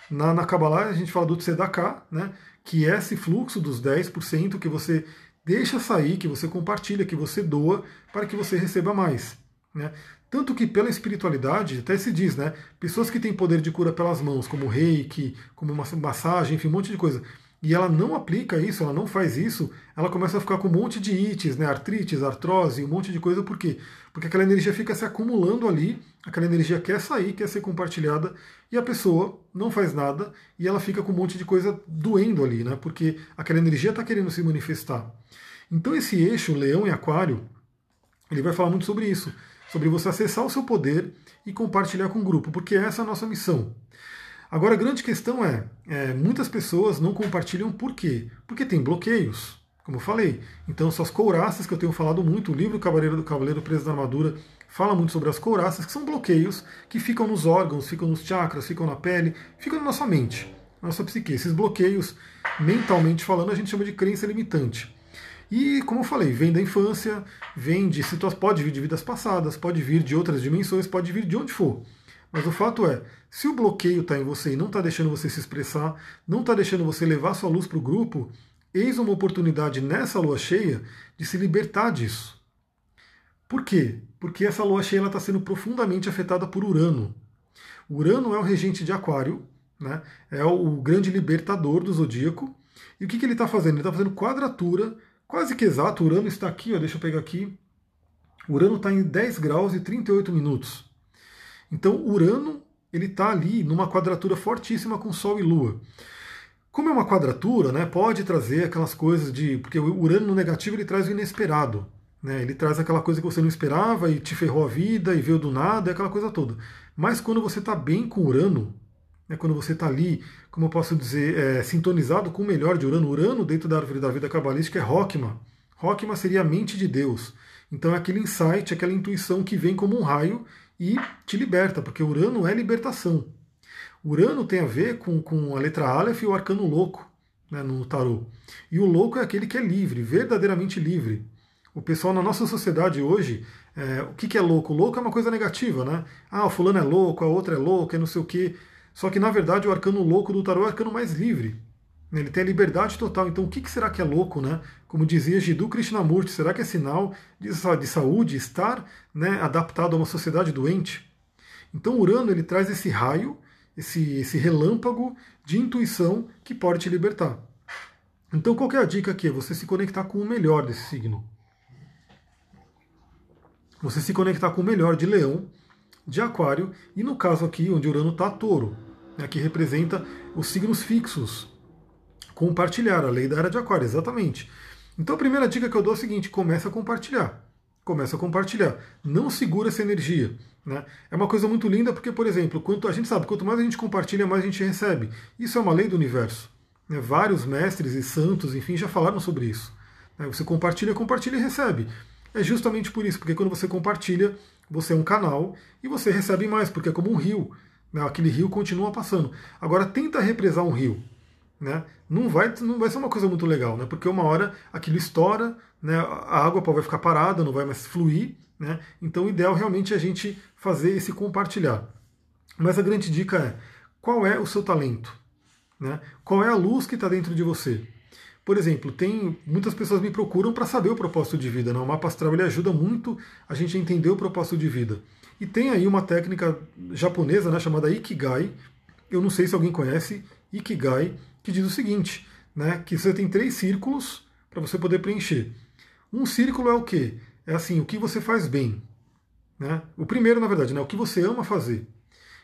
Na, na Kabbalah a gente fala do Tzedakah, né, que é esse fluxo dos 10% que você deixa sair, que você compartilha, que você doa, para que você receba mais. Né? Tanto que pela espiritualidade, até se diz, né, pessoas que têm poder de cura pelas mãos, como reiki, como massagem, enfim, um monte de coisa, e ela não aplica isso, ela não faz isso, ela começa a ficar com um monte de ites, né, artrites, artrose, um monte de coisa, por quê? Porque aquela energia fica se acumulando ali, aquela energia quer sair, quer ser compartilhada, e a pessoa não faz nada, e ela fica com um monte de coisa doendo ali, né, porque aquela energia está querendo se manifestar. Então esse eixo, leão e aquário, ele vai falar muito sobre isso, sobre você acessar o seu poder e compartilhar com o grupo, porque essa é a nossa missão. Agora a grande questão é, é, muitas pessoas não compartilham por quê? Porque tem bloqueios, como eu falei. Então são as couraças que eu tenho falado muito, o livro Cavaleiro do Cavaleiro Preso na Armadura fala muito sobre as couraças, que são bloqueios que ficam nos órgãos, ficam nos chakras, ficam na pele, ficam na nossa mente, na nossa psique. Esses bloqueios, mentalmente falando, a gente chama de crença limitante. E, como eu falei, vem da infância, vem de situações, pode vir de vidas passadas, pode vir de outras dimensões, pode vir de onde for. Mas o fato é, se o bloqueio está em você e não está deixando você se expressar, não está deixando você levar sua luz para o grupo, eis uma oportunidade nessa lua cheia de se libertar disso. Por quê? Porque essa lua cheia está sendo profundamente afetada por Urano. Urano é o regente de Aquário, né? é o grande libertador do zodíaco. E o que, que ele está fazendo? Ele está fazendo quadratura, quase que exato. Urano está aqui, ó, deixa eu pegar aqui. Urano está em 10 graus e 38 minutos. Então, Urano ele está ali numa quadratura fortíssima com Sol e Lua. Como é uma quadratura, né, pode trazer aquelas coisas de. Porque o Urano no negativo ele traz o inesperado. Né, ele traz aquela coisa que você não esperava e te ferrou a vida e veio do nada, aquela coisa toda. Mas quando você está bem com Urano, né, quando você está ali, como eu posso dizer, é, sintonizado com o melhor de Urano, Urano dentro da árvore da vida cabalística é Rockma. Rockma seria a mente de Deus. Então é aquele insight, aquela intuição que vem como um raio e te liberta, porque Urano é libertação. Urano tem a ver com, com a letra Aleph e o arcano louco né, no tarô. E o louco é aquele que é livre, verdadeiramente livre. O pessoal na nossa sociedade hoje, é, o que, que é louco? Louco é uma coisa negativa, né? Ah, o fulano é louco, a outra é louca, é não sei o quê. Só que na verdade o arcano louco do tarô é o arcano mais livre. Ele tem a liberdade total. Então o que, será que é louco, né? Como dizia Jiddu Krishnamurti, será que é sinal de, de saúde estar né, adaptado a uma sociedade doente? Então Urano ele traz esse raio, esse, esse relâmpago de intuição que pode te libertar. Então qual é a dica aqui? É você se conectar com o melhor desse signo. Você se conectar com o melhor de leão, de aquário, e no caso aqui, onde Urano está, touro, né, que representa os signos fixos, compartilhar, a lei da era de aquário, exatamente. Então a primeira dica que eu dou é a seguinte, começa a compartilhar. Começa a compartilhar. Não segura essa energia. Né? É uma coisa muito linda porque, por exemplo, quanto a gente sabe, quanto mais a gente compartilha, mais a gente recebe. Isso é uma lei do universo. Né? Vários mestres e santos, enfim, já falaram sobre isso. Né? Você compartilha, compartilha e recebe. É justamente por isso, porque quando você compartilha, você é um canal e você recebe mais, porque é como um rio. Né? Aquele rio continua passando. Agora tenta represar um rio né? Não vai, não vai ser uma coisa muito legal, né? Porque uma hora aquilo estoura, né? A água vai ficar parada, não vai mais fluir, né? Então o ideal realmente é a gente fazer esse compartilhar. Mas a grande dica é qual é o seu talento, né? Qual é a luz que está dentro de você? Por exemplo, tem muitas pessoas me procuram para saber o propósito de vida. Né? O mapa astral ele ajuda muito a gente a entender o propósito de vida. E tem aí uma técnica japonesa né, chamada Ikigai. Eu não sei se alguém conhece. Ikigai que diz o seguinte, né, que você tem três círculos para você poder preencher. Um círculo é o quê? É assim, o que você faz bem. Né? O primeiro, na verdade, né, o que você ama fazer.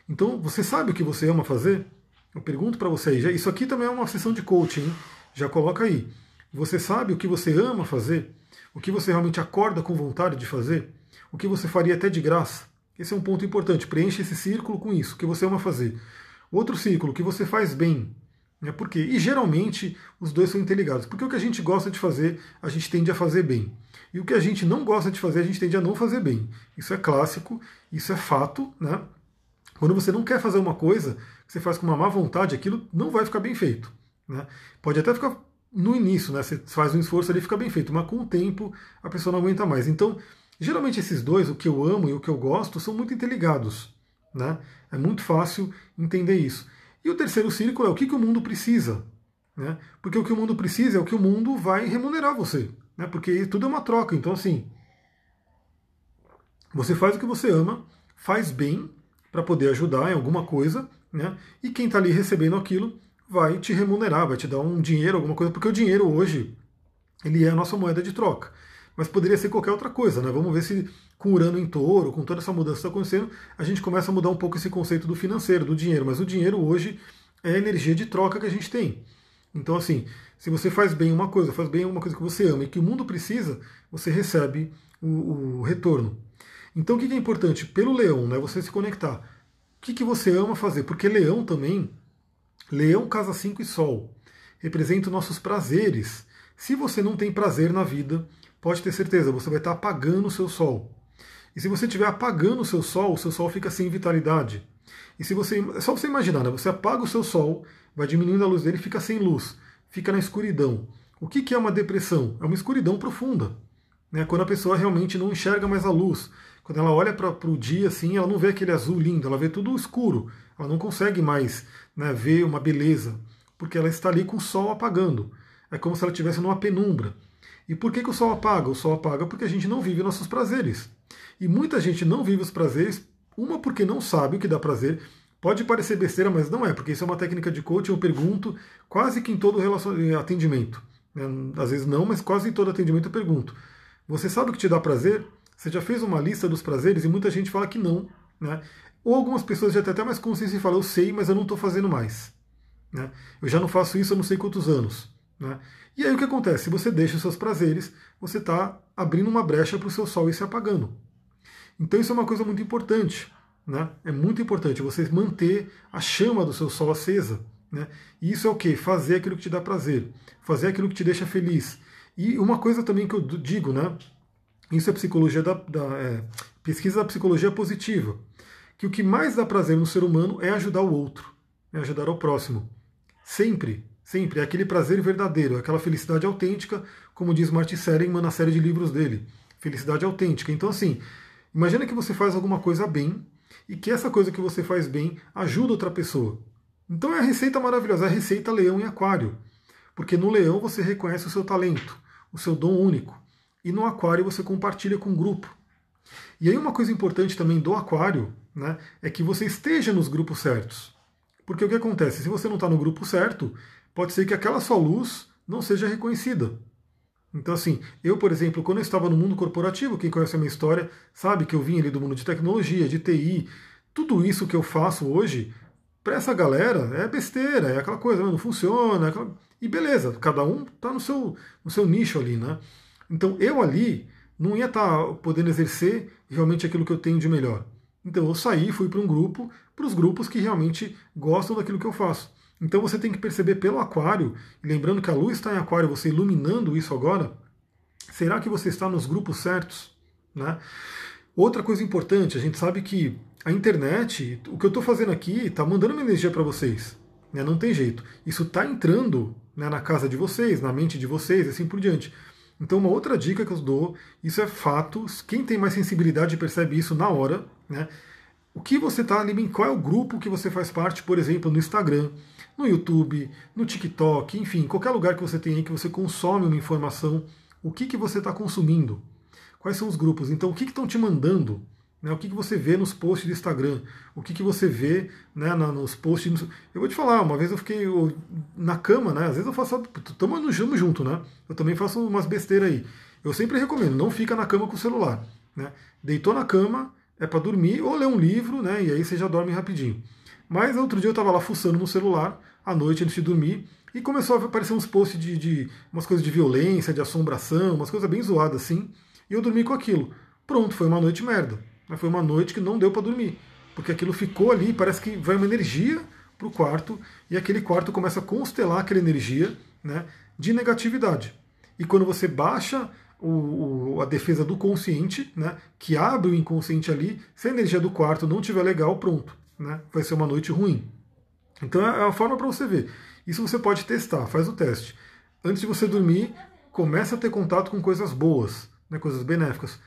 Então, você sabe o que você ama fazer? Eu pergunto para você aí. Isso aqui também é uma sessão de coaching, hein? já coloca aí. Você sabe o que você ama fazer? O que você realmente acorda com vontade de fazer? O que você faria até de graça? Esse é um ponto importante. Preencha esse círculo com isso, que você ama fazer. Outro círculo, que você faz bem. Né? Por quê? E geralmente os dois são interligados. Porque o que a gente gosta de fazer, a gente tende a fazer bem. E o que a gente não gosta de fazer, a gente tende a não fazer bem. Isso é clássico, isso é fato. Né? Quando você não quer fazer uma coisa, você faz com uma má vontade, aquilo não vai ficar bem feito. Né? Pode até ficar no início, né? você faz um esforço ali fica bem feito, mas com o tempo a pessoa não aguenta mais. Então, geralmente esses dois, o que eu amo e o que eu gosto, são muito interligados. Né? É muito fácil entender isso. E o terceiro círculo é o que, que o mundo precisa. Né? Porque o que o mundo precisa é o que o mundo vai remunerar você. Né? Porque tudo é uma troca. Então, assim, você faz o que você ama, faz bem para poder ajudar em alguma coisa, né? e quem está ali recebendo aquilo vai te remunerar, vai te dar um dinheiro, alguma coisa, porque o dinheiro hoje ele é a nossa moeda de troca. Mas poderia ser qualquer outra coisa, né? Vamos ver se com Urano em touro, com toda essa mudança que está acontecendo, a gente começa a mudar um pouco esse conceito do financeiro, do dinheiro. Mas o dinheiro hoje é a energia de troca que a gente tem. Então, assim, se você faz bem uma coisa, faz bem uma coisa que você ama e que o mundo precisa, você recebe o, o retorno. Então, o que é importante? Pelo leão, né, você se conectar. O que, que você ama fazer? Porque leão também, leão, casa 5 e sol, representa nossos prazeres. Se você não tem prazer na vida, pode ter certeza, você vai estar apagando o seu sol. E se você estiver apagando o seu sol, o seu sol fica sem vitalidade. E se você. É só você imaginar, né? Você apaga o seu sol, vai diminuindo a luz dele fica sem luz, fica na escuridão. O que, que é uma depressão? É uma escuridão profunda. Né? Quando a pessoa realmente não enxerga mais a luz, Quando ela olha para o dia assim, ela não vê aquele azul lindo, ela vê tudo escuro. Ela não consegue mais né, ver uma beleza, porque ela está ali com o sol apagando. É como se ela estivesse numa penumbra. E por que, que o sol apaga? O sol apaga porque a gente não vive nossos prazeres. E muita gente não vive os prazeres, uma porque não sabe o que dá prazer. Pode parecer besteira, mas não é, porque isso é uma técnica de coaching, eu pergunto quase que em todo atendimento. Né, às vezes não, mas quase em todo atendimento eu pergunto. Você sabe o que te dá prazer? Você já fez uma lista dos prazeres e muita gente fala que não. Né? Ou algumas pessoas já têm até mais consciência e falam, eu sei, mas eu não estou fazendo mais. Né? Eu já não faço isso há não sei quantos anos. Né? E aí o que acontece? Se você deixa os seus prazeres, você está abrindo uma brecha para o seu sol ir se apagando. Então isso é uma coisa muito importante. Né? É muito importante você manter a chama do seu sol acesa. Né? E isso é o que? Fazer aquilo que te dá prazer, fazer aquilo que te deixa feliz. E uma coisa também que eu digo, né? Isso é psicologia da, da é, pesquisa da psicologia positiva, que o que mais dá prazer no ser humano é ajudar o outro, é ajudar ao próximo. Sempre, sempre. É aquele prazer verdadeiro, é aquela felicidade autêntica, como diz Martin Seligman na série de livros dele. Felicidade autêntica. Então, assim, imagina que você faz alguma coisa bem e que essa coisa que você faz bem ajuda outra pessoa. Então é a receita maravilhosa, é a receita leão e aquário. Porque no leão você reconhece o seu talento, o seu dom único. E no aquário você compartilha com o grupo. E aí uma coisa importante também do aquário né, é que você esteja nos grupos certos. Porque o que acontece? Se você não está no grupo certo, pode ser que aquela sua luz não seja reconhecida. Então, assim, eu, por exemplo, quando eu estava no mundo corporativo, quem conhece a minha história sabe que eu vim ali do mundo de tecnologia, de TI, tudo isso que eu faço hoje, para essa galera, é besteira, é aquela coisa, não funciona, é aquela... e beleza, cada um está no seu, no seu nicho ali, né? Então eu ali não ia estar tá podendo exercer realmente aquilo que eu tenho de melhor. Então eu saí, fui para um grupo, para os grupos que realmente gostam daquilo que eu faço. Então você tem que perceber pelo aquário, lembrando que a luz está em aquário, você iluminando isso agora, será que você está nos grupos certos? Né? Outra coisa importante, a gente sabe que a internet, o que eu estou fazendo aqui, está mandando uma energia para vocês. Né? Não tem jeito. Isso está entrando né, na casa de vocês, na mente de vocês, assim por diante. Então, uma outra dica que eu dou, isso é fato, quem tem mais sensibilidade percebe isso na hora, né? O que você está ali, qual é o grupo que você faz parte, por exemplo, no Instagram, no YouTube, no TikTok, enfim, qualquer lugar que você tem aí que você consome uma informação, o que, que você está consumindo? Quais são os grupos? Então, o que estão te mandando? Né, o que, que você vê nos posts do Instagram, o que, que você vê né, na, nos posts. Eu vou te falar, uma vez eu fiquei eu, na cama, né? Às vezes eu faço. Estamos no junto, né? Eu também faço umas besteiras aí. Eu sempre recomendo, não fica na cama com o celular. Né? Deitou na cama, é para dormir, ou ler um livro, né? E aí você já dorme rapidinho. Mas outro dia eu estava lá fuçando no celular, à noite antes de dormir, e começou a aparecer uns posts de, de umas coisas de violência, de assombração, umas coisas bem zoadas assim. E eu dormi com aquilo. Pronto, foi uma noite merda. Mas foi uma noite que não deu para dormir. Porque aquilo ficou ali, parece que vai uma energia para o quarto, e aquele quarto começa a constelar aquela energia né, de negatividade. E quando você baixa o, o, a defesa do consciente, né, que abre o inconsciente ali, se a energia do quarto não estiver legal, pronto. Né, vai ser uma noite ruim. Então é a forma para você ver. Isso você pode testar, faz o teste. Antes de você dormir, começa a ter contato com coisas boas, né, coisas benéficas.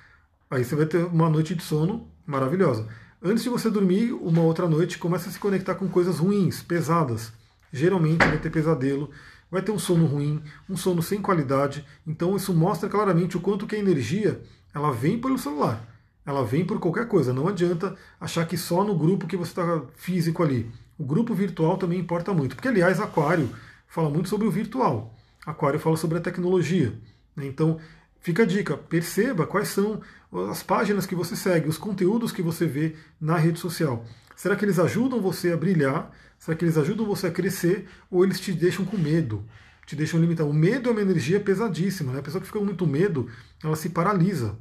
Aí você vai ter uma noite de sono maravilhosa. Antes de você dormir, uma outra noite, começa a se conectar com coisas ruins, pesadas. Geralmente vai ter pesadelo, vai ter um sono ruim, um sono sem qualidade. Então isso mostra claramente o quanto que a energia ela vem pelo celular. Ela vem por qualquer coisa. Não adianta achar que só no grupo que você está físico ali. O grupo virtual também importa muito. Porque, aliás, Aquário fala muito sobre o virtual. Aquário fala sobre a tecnologia. Né? Então, Fica a dica, perceba quais são as páginas que você segue, os conteúdos que você vê na rede social. Será que eles ajudam você a brilhar? Será que eles ajudam você a crescer? Ou eles te deixam com medo? Te deixam limitado? O medo é uma energia pesadíssima. Né? A pessoa que fica com muito medo, ela se paralisa.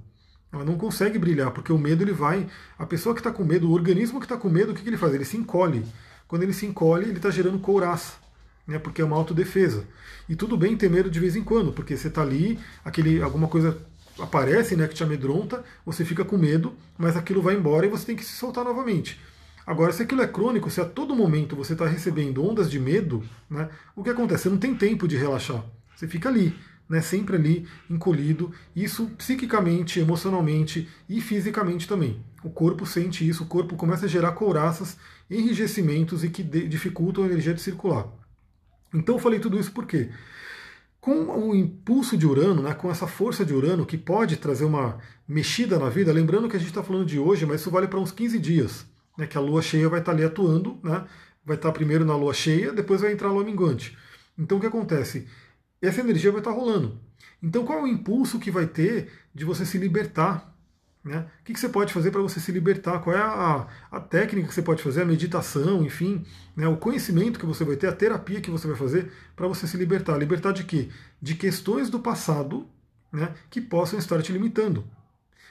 Ela não consegue brilhar, porque o medo ele vai. A pessoa que está com medo, o organismo que está com medo, o que, que ele faz? Ele se encolhe. Quando ele se encolhe, ele está gerando couraça né, porque é uma autodefesa. E tudo bem ter medo de vez em quando, porque você está ali, aquele, alguma coisa aparece né, que te amedronta, você fica com medo, mas aquilo vai embora e você tem que se soltar novamente. Agora, se aquilo é crônico, se a todo momento você está recebendo ondas de medo, né, o que acontece? Você não tem tempo de relaxar. Você fica ali, né, sempre ali encolhido, isso psiquicamente, emocionalmente e fisicamente também. O corpo sente isso, o corpo começa a gerar couraças, enrijecimentos e que dificultam a energia de circular. Então eu falei tudo isso por quê? Com o impulso de Urano, né, com essa força de Urano que pode trazer uma mexida na vida, lembrando que a gente está falando de hoje, mas isso vale para uns 15 dias, né, que a lua cheia vai estar tá ali atuando, né, vai estar tá primeiro na lua cheia, depois vai entrar a lua minguante. Então o que acontece? Essa energia vai estar rolando. Então qual é o impulso que vai ter de você se libertar né? O que, você pode fazer para você se libertar? Qual é a, a, técnica que você pode fazer, a meditação, enfim, né? o conhecimento que você vai ter, a terapia que você vai fazer para você se libertar. Libertar de quê? De questões do passado né, que possam estar te limitando.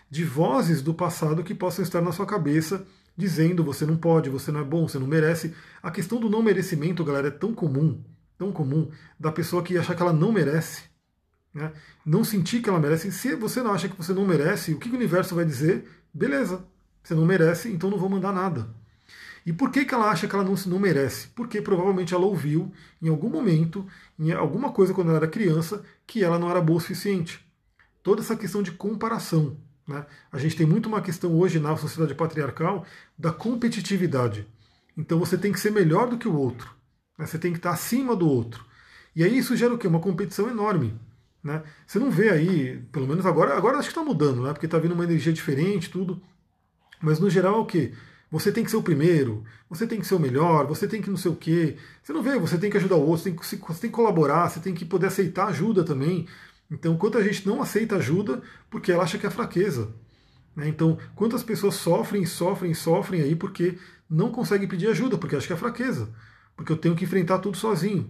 De vozes do passado que possam estar na sua cabeça dizendo você não pode, você não é bom, você não merece. A questão do não merecimento, galera, é tão comum, tão comum, da pessoa que acha que ela não merece né? não sentir que ela merece. Se você não acha que você não merece, o que o universo vai dizer? Beleza, você não merece, então não vou mandar nada. E por que, que ela acha que ela não, não merece? Porque provavelmente ela ouviu em algum momento, em alguma coisa quando ela era criança, que ela não era boa o suficiente. Toda essa questão de comparação. Né? A gente tem muito uma questão hoje na sociedade patriarcal da competitividade. Então você tem que ser melhor do que o outro. Né? Você tem que estar acima do outro. E aí isso gera o quê? Uma competição enorme. Né? Você não vê aí, pelo menos agora, agora acho que está mudando, né? porque está vindo uma energia diferente, tudo. Mas no geral é o quê? Você tem que ser o primeiro, você tem que ser o melhor, você tem que não sei o quê. Você não vê, você tem que ajudar o outro, você tem que, você tem que colaborar, você tem que poder aceitar ajuda também. Então, quanta gente não aceita ajuda porque ela acha que é fraqueza. Né? Então, quantas pessoas sofrem, sofrem, sofrem aí porque não conseguem pedir ajuda, porque acha que é fraqueza. Porque eu tenho que enfrentar tudo sozinho.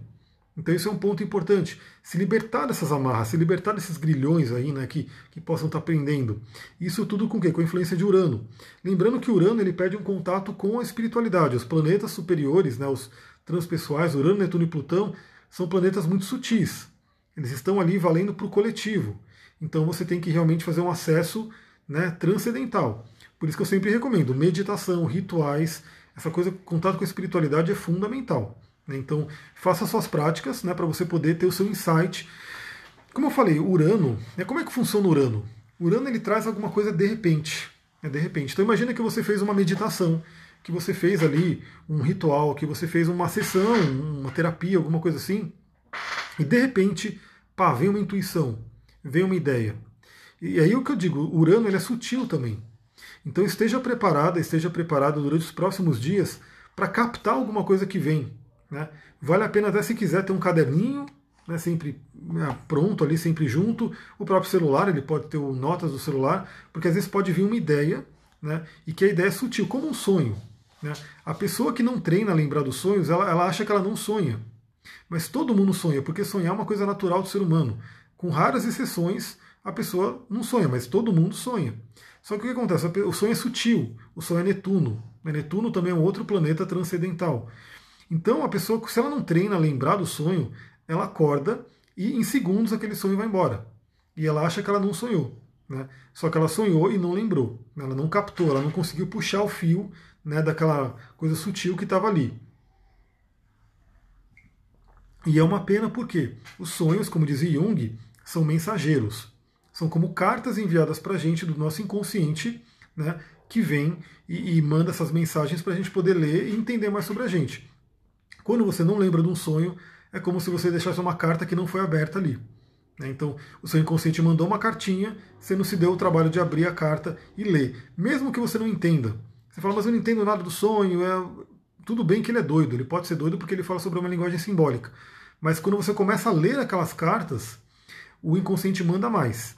Então isso é um ponto importante. Se libertar dessas amarras, se libertar desses grilhões aí, né, que, que possam estar prendendo. Isso tudo com o quê? Com a influência de Urano. Lembrando que Urano ele perde um contato com a espiritualidade. Os planetas superiores, né, os transpessoais, Urano, Netuno e Plutão, são planetas muito sutis. Eles estão ali valendo para o coletivo. Então você tem que realmente fazer um acesso né, transcendental. Por isso que eu sempre recomendo meditação, rituais, essa coisa, contato com a espiritualidade é fundamental. Né? Então, faça suas práticas né, para você poder ter o seu insight. Como eu falei, Urano, né, como é que funciona o Urano? Urano ele traz alguma coisa de repente. Né, de repente. Então, imagina que você fez uma meditação, que você fez ali um ritual, que você fez uma sessão, uma terapia, alguma coisa assim, e de repente, pá, vem uma intuição, vem uma ideia. E aí o que eu digo, Urano ele é sutil também. Então esteja preparada, esteja preparado durante os próximos dias para captar alguma coisa que vem. Né? Vale a pena até se quiser ter um caderninho, né, sempre né, pronto ali, sempre junto. O próprio celular, ele pode ter o notas do celular, porque às vezes pode vir uma ideia, né, e que a ideia é sutil, como um sonho. Né? A pessoa que não treina a lembrar dos sonhos, ela, ela acha que ela não sonha. Mas todo mundo sonha, porque sonhar é uma coisa natural do ser humano. Com raras exceções, a pessoa não sonha, mas todo mundo sonha. Só que o que acontece? O sonho é sutil, o sonho é Netuno. Netuno também é um outro planeta transcendental. Então a pessoa, se ela não treina a lembrar do sonho, ela acorda e em segundos aquele sonho vai embora. E ela acha que ela não sonhou. Né? Só que ela sonhou e não lembrou. Ela não captou, ela não conseguiu puxar o fio né, daquela coisa sutil que estava ali. E é uma pena porque os sonhos, como dizia Jung, são mensageiros. São como cartas enviadas para a gente do nosso inconsciente, né, que vem e, e manda essas mensagens para a gente poder ler e entender mais sobre a gente. Quando você não lembra de um sonho, é como se você deixasse uma carta que não foi aberta ali. Né? Então, o seu inconsciente mandou uma cartinha, você não se deu o trabalho de abrir a carta e ler. Mesmo que você não entenda. Você fala, mas eu não entendo nada do sonho. É... Tudo bem que ele é doido, ele pode ser doido porque ele fala sobre uma linguagem simbólica. Mas quando você começa a ler aquelas cartas, o inconsciente manda mais.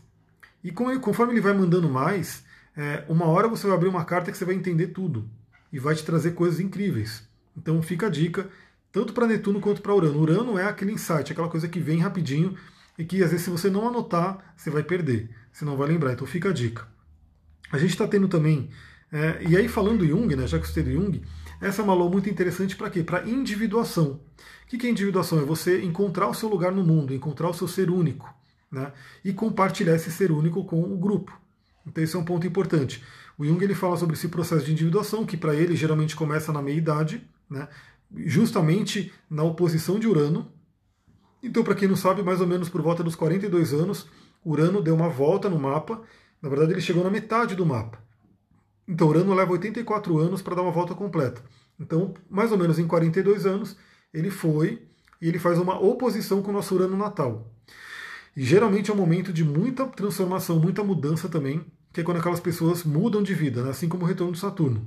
E conforme ele vai mandando mais, é, uma hora você vai abrir uma carta que você vai entender tudo. E vai te trazer coisas incríveis. Então fica a dica tanto para Netuno quanto para Urano. Urano é aquele insight, aquela coisa que vem rapidinho e que às vezes se você não anotar, você vai perder, você não vai lembrar. Então fica a dica. A gente está tendo também, é, e aí falando Jung, né, já que você Jung, essa é uma aula muito interessante para quê? Para individuação. O que é individuação? É você encontrar o seu lugar no mundo, encontrar o seu ser único, né, e compartilhar esse ser único com o grupo. Então esse é um ponto importante. O Jung ele fala sobre esse processo de individuação, que para ele geralmente começa na meia idade, né, justamente na oposição de Urano. Então, para quem não sabe, mais ou menos por volta dos 42 anos, Urano deu uma volta no mapa. Na verdade, ele chegou na metade do mapa. Então, Urano leva 84 anos para dar uma volta completa. Então, mais ou menos em 42 anos, ele foi e ele faz uma oposição com o nosso Urano natal. E geralmente é um momento de muita transformação, muita mudança também, que é quando aquelas pessoas mudam de vida, né? assim como o retorno de Saturno.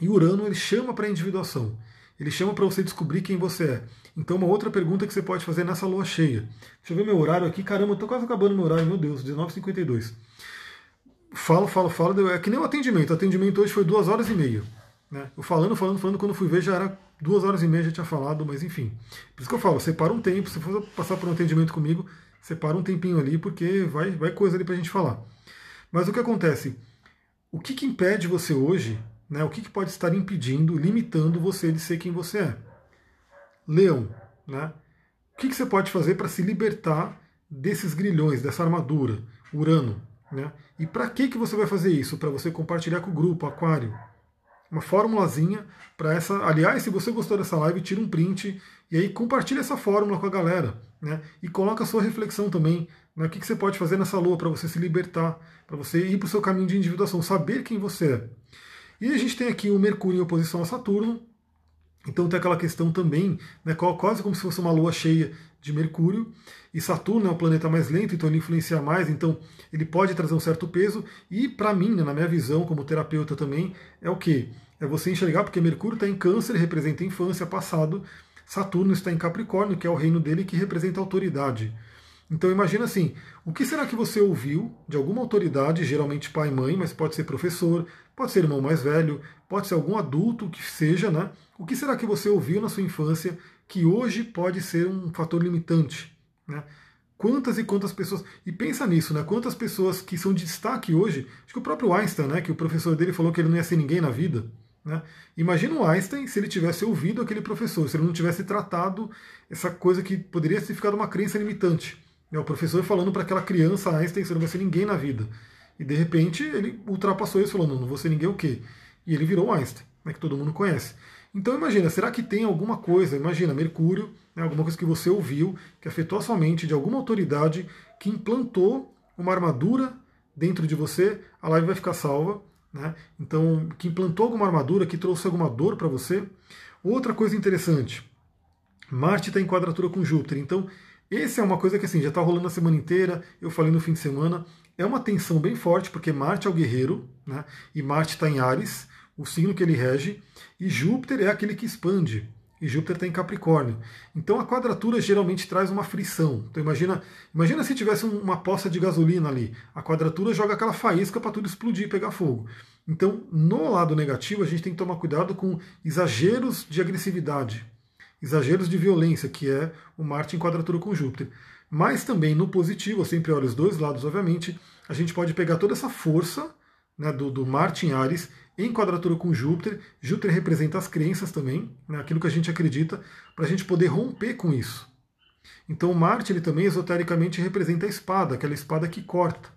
E Urano ele chama para a individuação. Ele chama para você descobrir quem você é. Então, uma outra pergunta que você pode fazer nessa lua cheia. Deixa eu ver meu horário aqui. Caramba, eu tô quase acabando meu horário, meu Deus, 19h52. Falo, falo, falo. É que nem o atendimento. O atendimento hoje foi duas horas e meia. Né? Eu falando, falando, falando, quando fui ver já era duas horas e meia, já tinha falado, mas enfim. Por isso que eu falo, separa um tempo, se for passar por um atendimento comigo, separa um tempinho ali, porque vai, vai coisa ali pra gente falar. Mas o que acontece? O que, que impede você hoje, né? o que, que pode estar impedindo, limitando você de ser quem você é? Leão, né? O que, que você pode fazer para se libertar desses grilhões, dessa armadura, Urano? Né? E para que, que você vai fazer isso? Para você compartilhar com o grupo, Aquário. Uma formulazinha para essa. Aliás, se você gostou dessa live, tira um print e aí compartilha essa fórmula com a galera. Né? E coloca a sua reflexão também. Né? O que, que você pode fazer nessa lua para você se libertar, para você ir para o seu caminho de individuação, saber quem você é. E a gente tem aqui o Mercúrio em oposição a Saturno, então tem aquela questão também, né, quase como se fosse uma lua cheia de Mercúrio, e Saturno é um planeta mais lento, então ele influencia mais, então ele pode trazer um certo peso, e para mim, né, na minha visão como terapeuta também, é o que? É você enxergar, porque Mercúrio está em câncer, representa a infância, passado, Saturno está em Capricórnio, que é o reino dele que representa autoridade. Então imagina assim, o que será que você ouviu de alguma autoridade, geralmente pai e mãe, mas pode ser professor, pode ser irmão mais velho, pode ser algum adulto que seja, né? O que será que você ouviu na sua infância que hoje pode ser um fator limitante? Né? Quantas e quantas pessoas. E pensa nisso, né? Quantas pessoas que são de destaque hoje. Acho que o próprio Einstein, né? Que o professor dele falou que ele não ia ser ninguém na vida. Né? Imagina o Einstein se ele tivesse ouvido aquele professor, se ele não tivesse tratado essa coisa que poderia ter ficado uma crença limitante. Né? O professor falando para aquela criança, Einstein, você não vai ser ninguém na vida. E de repente ele ultrapassou isso, falando, não, vou ser ninguém o quê? E ele virou Einstein, né? que todo mundo conhece. Então imagina, será que tem alguma coisa, imagina, Mercúrio, né, alguma coisa que você ouviu, que afetou a sua mente de alguma autoridade que implantou uma armadura dentro de você, a live vai ficar salva. Né? Então, que implantou alguma armadura, que trouxe alguma dor para você. Outra coisa interessante, Marte está em quadratura com Júpiter. Então, esse é uma coisa que assim, já está rolando a semana inteira, eu falei no fim de semana. É uma tensão bem forte, porque Marte é o guerreiro, né? e Marte está em Ares, o signo que ele rege, e Júpiter é aquele que expande. E Júpiter está em Capricórnio. Então a quadratura geralmente traz uma frição. Então imagina, imagina se tivesse uma poça de gasolina ali. A quadratura joga aquela faísca para tudo explodir e pegar fogo. Então, no lado negativo, a gente tem que tomar cuidado com exageros de agressividade, exageros de violência, que é o Marte em quadratura com Júpiter. Mas também no positivo, eu sempre olho os dois lados, obviamente, a gente pode pegar toda essa força né, do, do em Ares em quadratura com Júpiter. Júpiter representa as crenças também, né, aquilo que a gente acredita, para a gente poder romper com isso. Então Marte ele também esotericamente representa a espada, aquela espada que corta.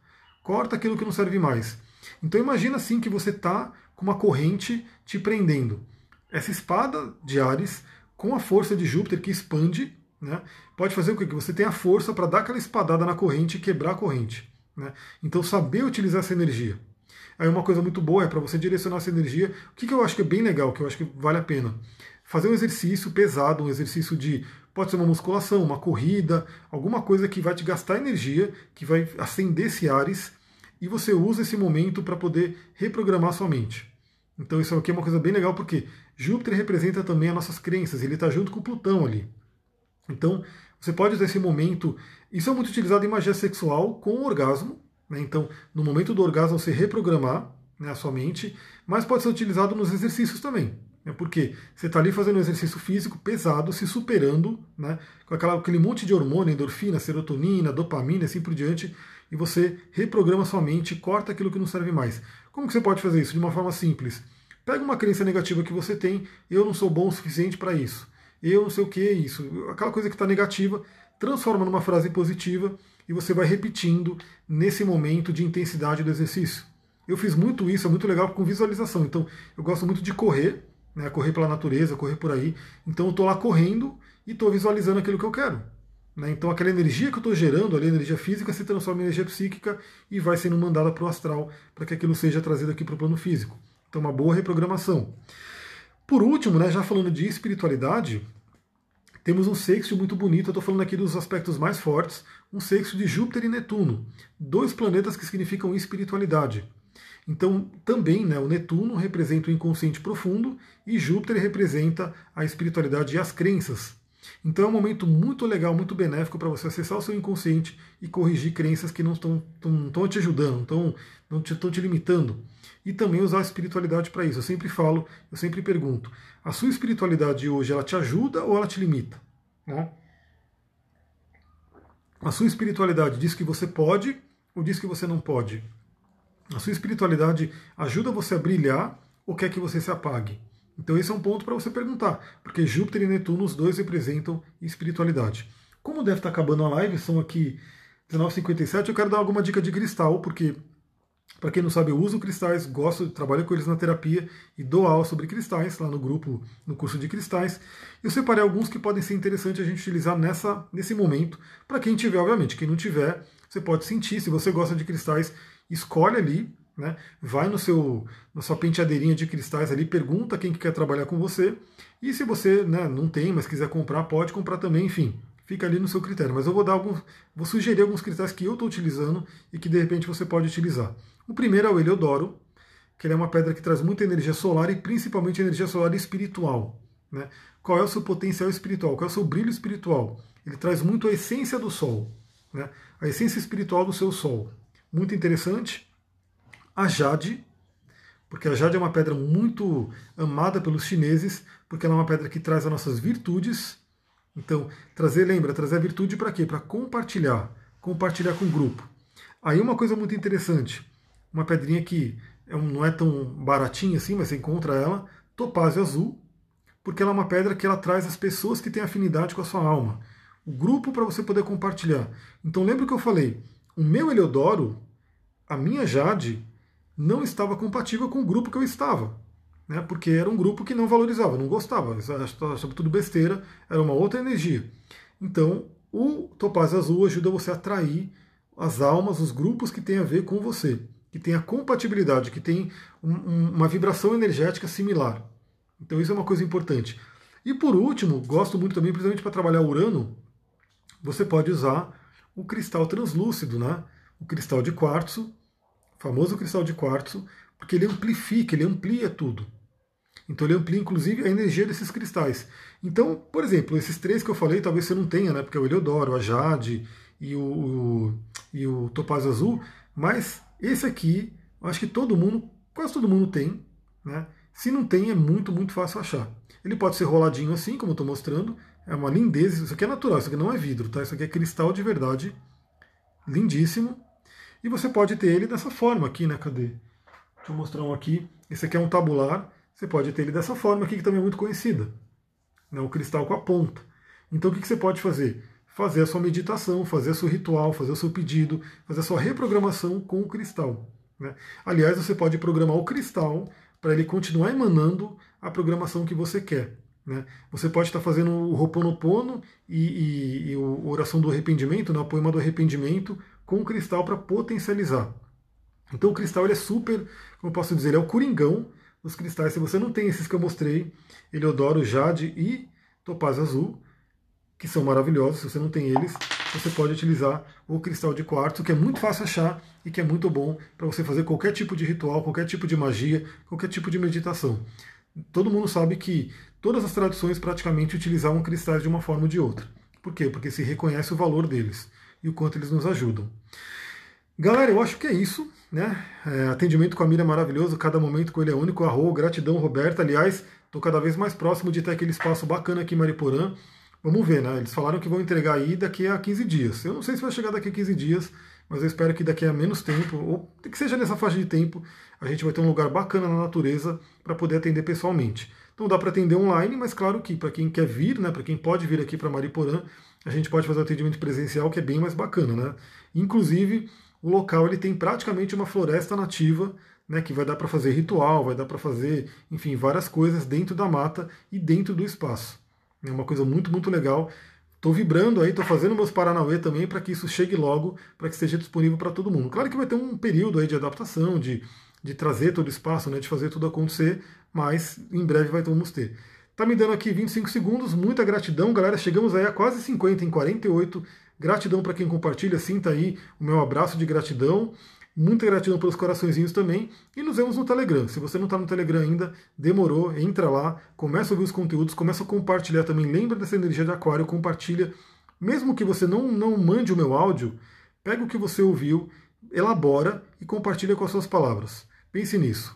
Corta aquilo que não serve mais. Então imagina assim que você está com uma corrente te prendendo. Essa espada de Ares, com a força de Júpiter que expande, né, pode fazer o que? Que você tenha força para dar aquela espadada na corrente e quebrar a corrente. Né? Então saber utilizar essa energia. Aí uma coisa muito boa é para você direcionar essa energia. O que, que eu acho que é bem legal, que eu acho que vale a pena? Fazer um exercício pesado, um exercício de. Pode ser uma musculação, uma corrida, alguma coisa que vai te gastar energia, que vai acender esse Ares, e você usa esse momento para poder reprogramar sua mente. Então isso aqui é uma coisa bem legal porque Júpiter representa também as nossas crenças, ele está junto com Plutão ali. Então você pode usar esse momento. Isso é muito utilizado em magia sexual com orgasmo? Então, no momento do orgasmo, você reprogramar né, a sua mente, mas pode ser utilizado nos exercícios também. Né? Porque você está ali fazendo um exercício físico pesado, se superando, né, com aquela, aquele monte de hormônio, endorfina, serotonina, dopamina, assim por diante, e você reprograma sua mente, corta aquilo que não serve mais. Como que você pode fazer isso? De uma forma simples. Pega uma crença negativa que você tem, eu não sou bom o suficiente para isso. Eu não sei o que é isso. Aquela coisa que está negativa, transforma numa frase positiva e você vai repetindo nesse momento de intensidade do exercício. Eu fiz muito isso, é muito legal com visualização. Então, eu gosto muito de correr, né, correr pela natureza, correr por aí. Então, eu estou lá correndo e estou visualizando aquilo que eu quero. Né? Então aquela energia que eu estou gerando, ali, a energia física, se transforma em energia psíquica e vai sendo mandada para o astral para que aquilo seja trazido aqui para o plano físico. Então uma boa reprogramação. Por último, né, já falando de espiritualidade, temos um sexto muito bonito, eu estou falando aqui dos aspectos mais fortes, um sexto de Júpiter e Netuno, dois planetas que significam espiritualidade. Então, também, né, o Netuno representa o inconsciente profundo e Júpiter representa a espiritualidade e as crenças. Então é um momento muito legal, muito benéfico para você acessar o seu inconsciente e corrigir crenças que não estão, te ajudando, não estão te limitando. E também usar a espiritualidade para isso. Eu sempre falo, eu sempre pergunto: a sua espiritualidade hoje ela te ajuda ou ela te limita? Né? A sua espiritualidade diz que você pode ou diz que você não pode? A sua espiritualidade ajuda você a brilhar ou quer que você se apague? Então esse é um ponto para você perguntar, porque Júpiter e Netuno, os dois representam espiritualidade. Como deve estar acabando a live, são aqui 19h57, eu quero dar alguma dica de cristal, porque, para quem não sabe, eu uso cristais, gosto, trabalho com eles na terapia e dou aula sobre cristais lá no grupo, no curso de cristais. Eu separei alguns que podem ser interessantes a gente utilizar nessa, nesse momento, para quem tiver, obviamente. Quem não tiver, você pode sentir, se você gosta de cristais, escolhe ali né? Vai no seu, na sua penteadeirinha de cristais ali, pergunta quem que quer trabalhar com você. E se você né, não tem, mas quiser comprar, pode comprar também, enfim. Fica ali no seu critério. Mas eu vou dar alguns, vou sugerir alguns cristais que eu estou utilizando e que de repente você pode utilizar. O primeiro é o Heliodoro, que ele é uma pedra que traz muita energia solar e principalmente energia solar espiritual. Né? Qual é o seu potencial espiritual? Qual é o seu brilho espiritual? Ele traz muito a essência do Sol, né? a essência espiritual do seu Sol. Muito interessante a jade, porque a jade é uma pedra muito amada pelos chineses, porque ela é uma pedra que traz as nossas virtudes. Então, trazer, lembra, trazer a virtude para quê? Para compartilhar, compartilhar com o grupo. Aí uma coisa muito interessante, uma pedrinha que é não é tão baratinha assim, mas você encontra ela, topázio azul, porque ela é uma pedra que ela traz as pessoas que têm afinidade com a sua alma. O grupo para você poder compartilhar. Então lembra que eu falei, o meu Eleodoro, a minha Jade, não estava compatível com o grupo que eu estava. Né, porque era um grupo que não valorizava, não gostava, achava tudo besteira, era uma outra energia. Então, o Topaz Azul ajuda você a atrair as almas, os grupos que têm a ver com você, que tem a compatibilidade, que tem um, um, uma vibração energética similar. Então, isso é uma coisa importante. E por último, gosto muito também, principalmente para trabalhar Urano, você pode usar o cristal translúcido, né? o cristal de quartzo, famoso cristal de quartzo, porque ele amplifica, ele amplia tudo. Então ele amplia inclusive a energia desses cristais. Então, por exemplo, esses três que eu falei, talvez você não tenha, né? Porque é o Heliodoro, a Jade e o, o, e o Topaz Azul, mas esse aqui, eu acho que todo mundo, quase todo mundo tem, né? Se não tem, é muito, muito fácil achar. Ele pode ser roladinho assim, como eu estou mostrando, é uma lindeza, isso aqui é natural, isso aqui não é vidro, tá? Isso aqui é cristal de verdade, lindíssimo. E você pode ter ele dessa forma aqui, né? Cadê? Deixa eu mostrar um aqui. Esse aqui é um tabular. Você pode ter ele dessa forma aqui, que também é muito conhecida. Né? O cristal com a ponta. Então o que você pode fazer? Fazer a sua meditação, fazer o seu ritual, fazer o seu pedido, fazer a sua reprogramação com o cristal. Né? Aliás, você pode programar o cristal para ele continuar emanando a programação que você quer. Né? Você pode estar fazendo o Roponopono e, e, e a oração do arrependimento, né? o poema do arrependimento, com o cristal para potencializar. Então o cristal ele é super, como eu posso dizer, ele é o coringão dos cristais. Se você não tem esses que eu mostrei, Eleodoro, Jade e Topázio Azul, que são maravilhosos, se você não tem eles, você pode utilizar o cristal de quartzo, que é muito fácil achar e que é muito bom para você fazer qualquer tipo de ritual, qualquer tipo de magia, qualquer tipo de meditação. Todo mundo sabe que todas as tradições praticamente utilizavam cristais de uma forma ou de outra. Por quê? Porque se reconhece o valor deles e o quanto eles nos ajudam. Galera, eu acho que é isso. Né? É, atendimento com a Mira é maravilhoso, cada momento com ele é único. Arro, gratidão, Roberta. Aliás, estou cada vez mais próximo de ter aquele espaço bacana aqui em Mariporã. Vamos ver, né? Eles falaram que vão entregar aí daqui a 15 dias. Eu não sei se vai chegar daqui a 15 dias, mas eu espero que daqui a menos tempo, ou que seja nessa faixa de tempo, a gente vai ter um lugar bacana na natureza para poder atender pessoalmente. Então dá para atender online, mas claro que para quem quer vir, né, para quem pode vir aqui para Mariporã, a gente pode fazer o atendimento presencial, que é bem mais bacana, né? Inclusive, o local ele tem praticamente uma floresta nativa, né, que vai dar para fazer ritual, vai dar para fazer, enfim, várias coisas dentro da mata e dentro do espaço. É uma coisa muito, muito legal. Estou vibrando aí, estou fazendo meus Paranauê também para que isso chegue logo, para que esteja disponível para todo mundo. Claro que vai ter um período aí de adaptação, de, de trazer todo o espaço, né, de fazer tudo acontecer, mas em breve vai vamos ter. Tá me dando aqui 25 segundos, muita gratidão, galera. Chegamos aí a quase 50, em 48. Gratidão para quem compartilha, sinta aí o meu abraço de gratidão. Muita gratidão pelos coraçõezinhos também. E nos vemos no Telegram. Se você não está no Telegram ainda, demorou, entra lá, começa a ouvir os conteúdos, começa a compartilhar também. Lembra dessa energia de aquário, compartilha. Mesmo que você não, não mande o meu áudio, pega o que você ouviu, elabora e compartilha com as suas palavras. Pense nisso.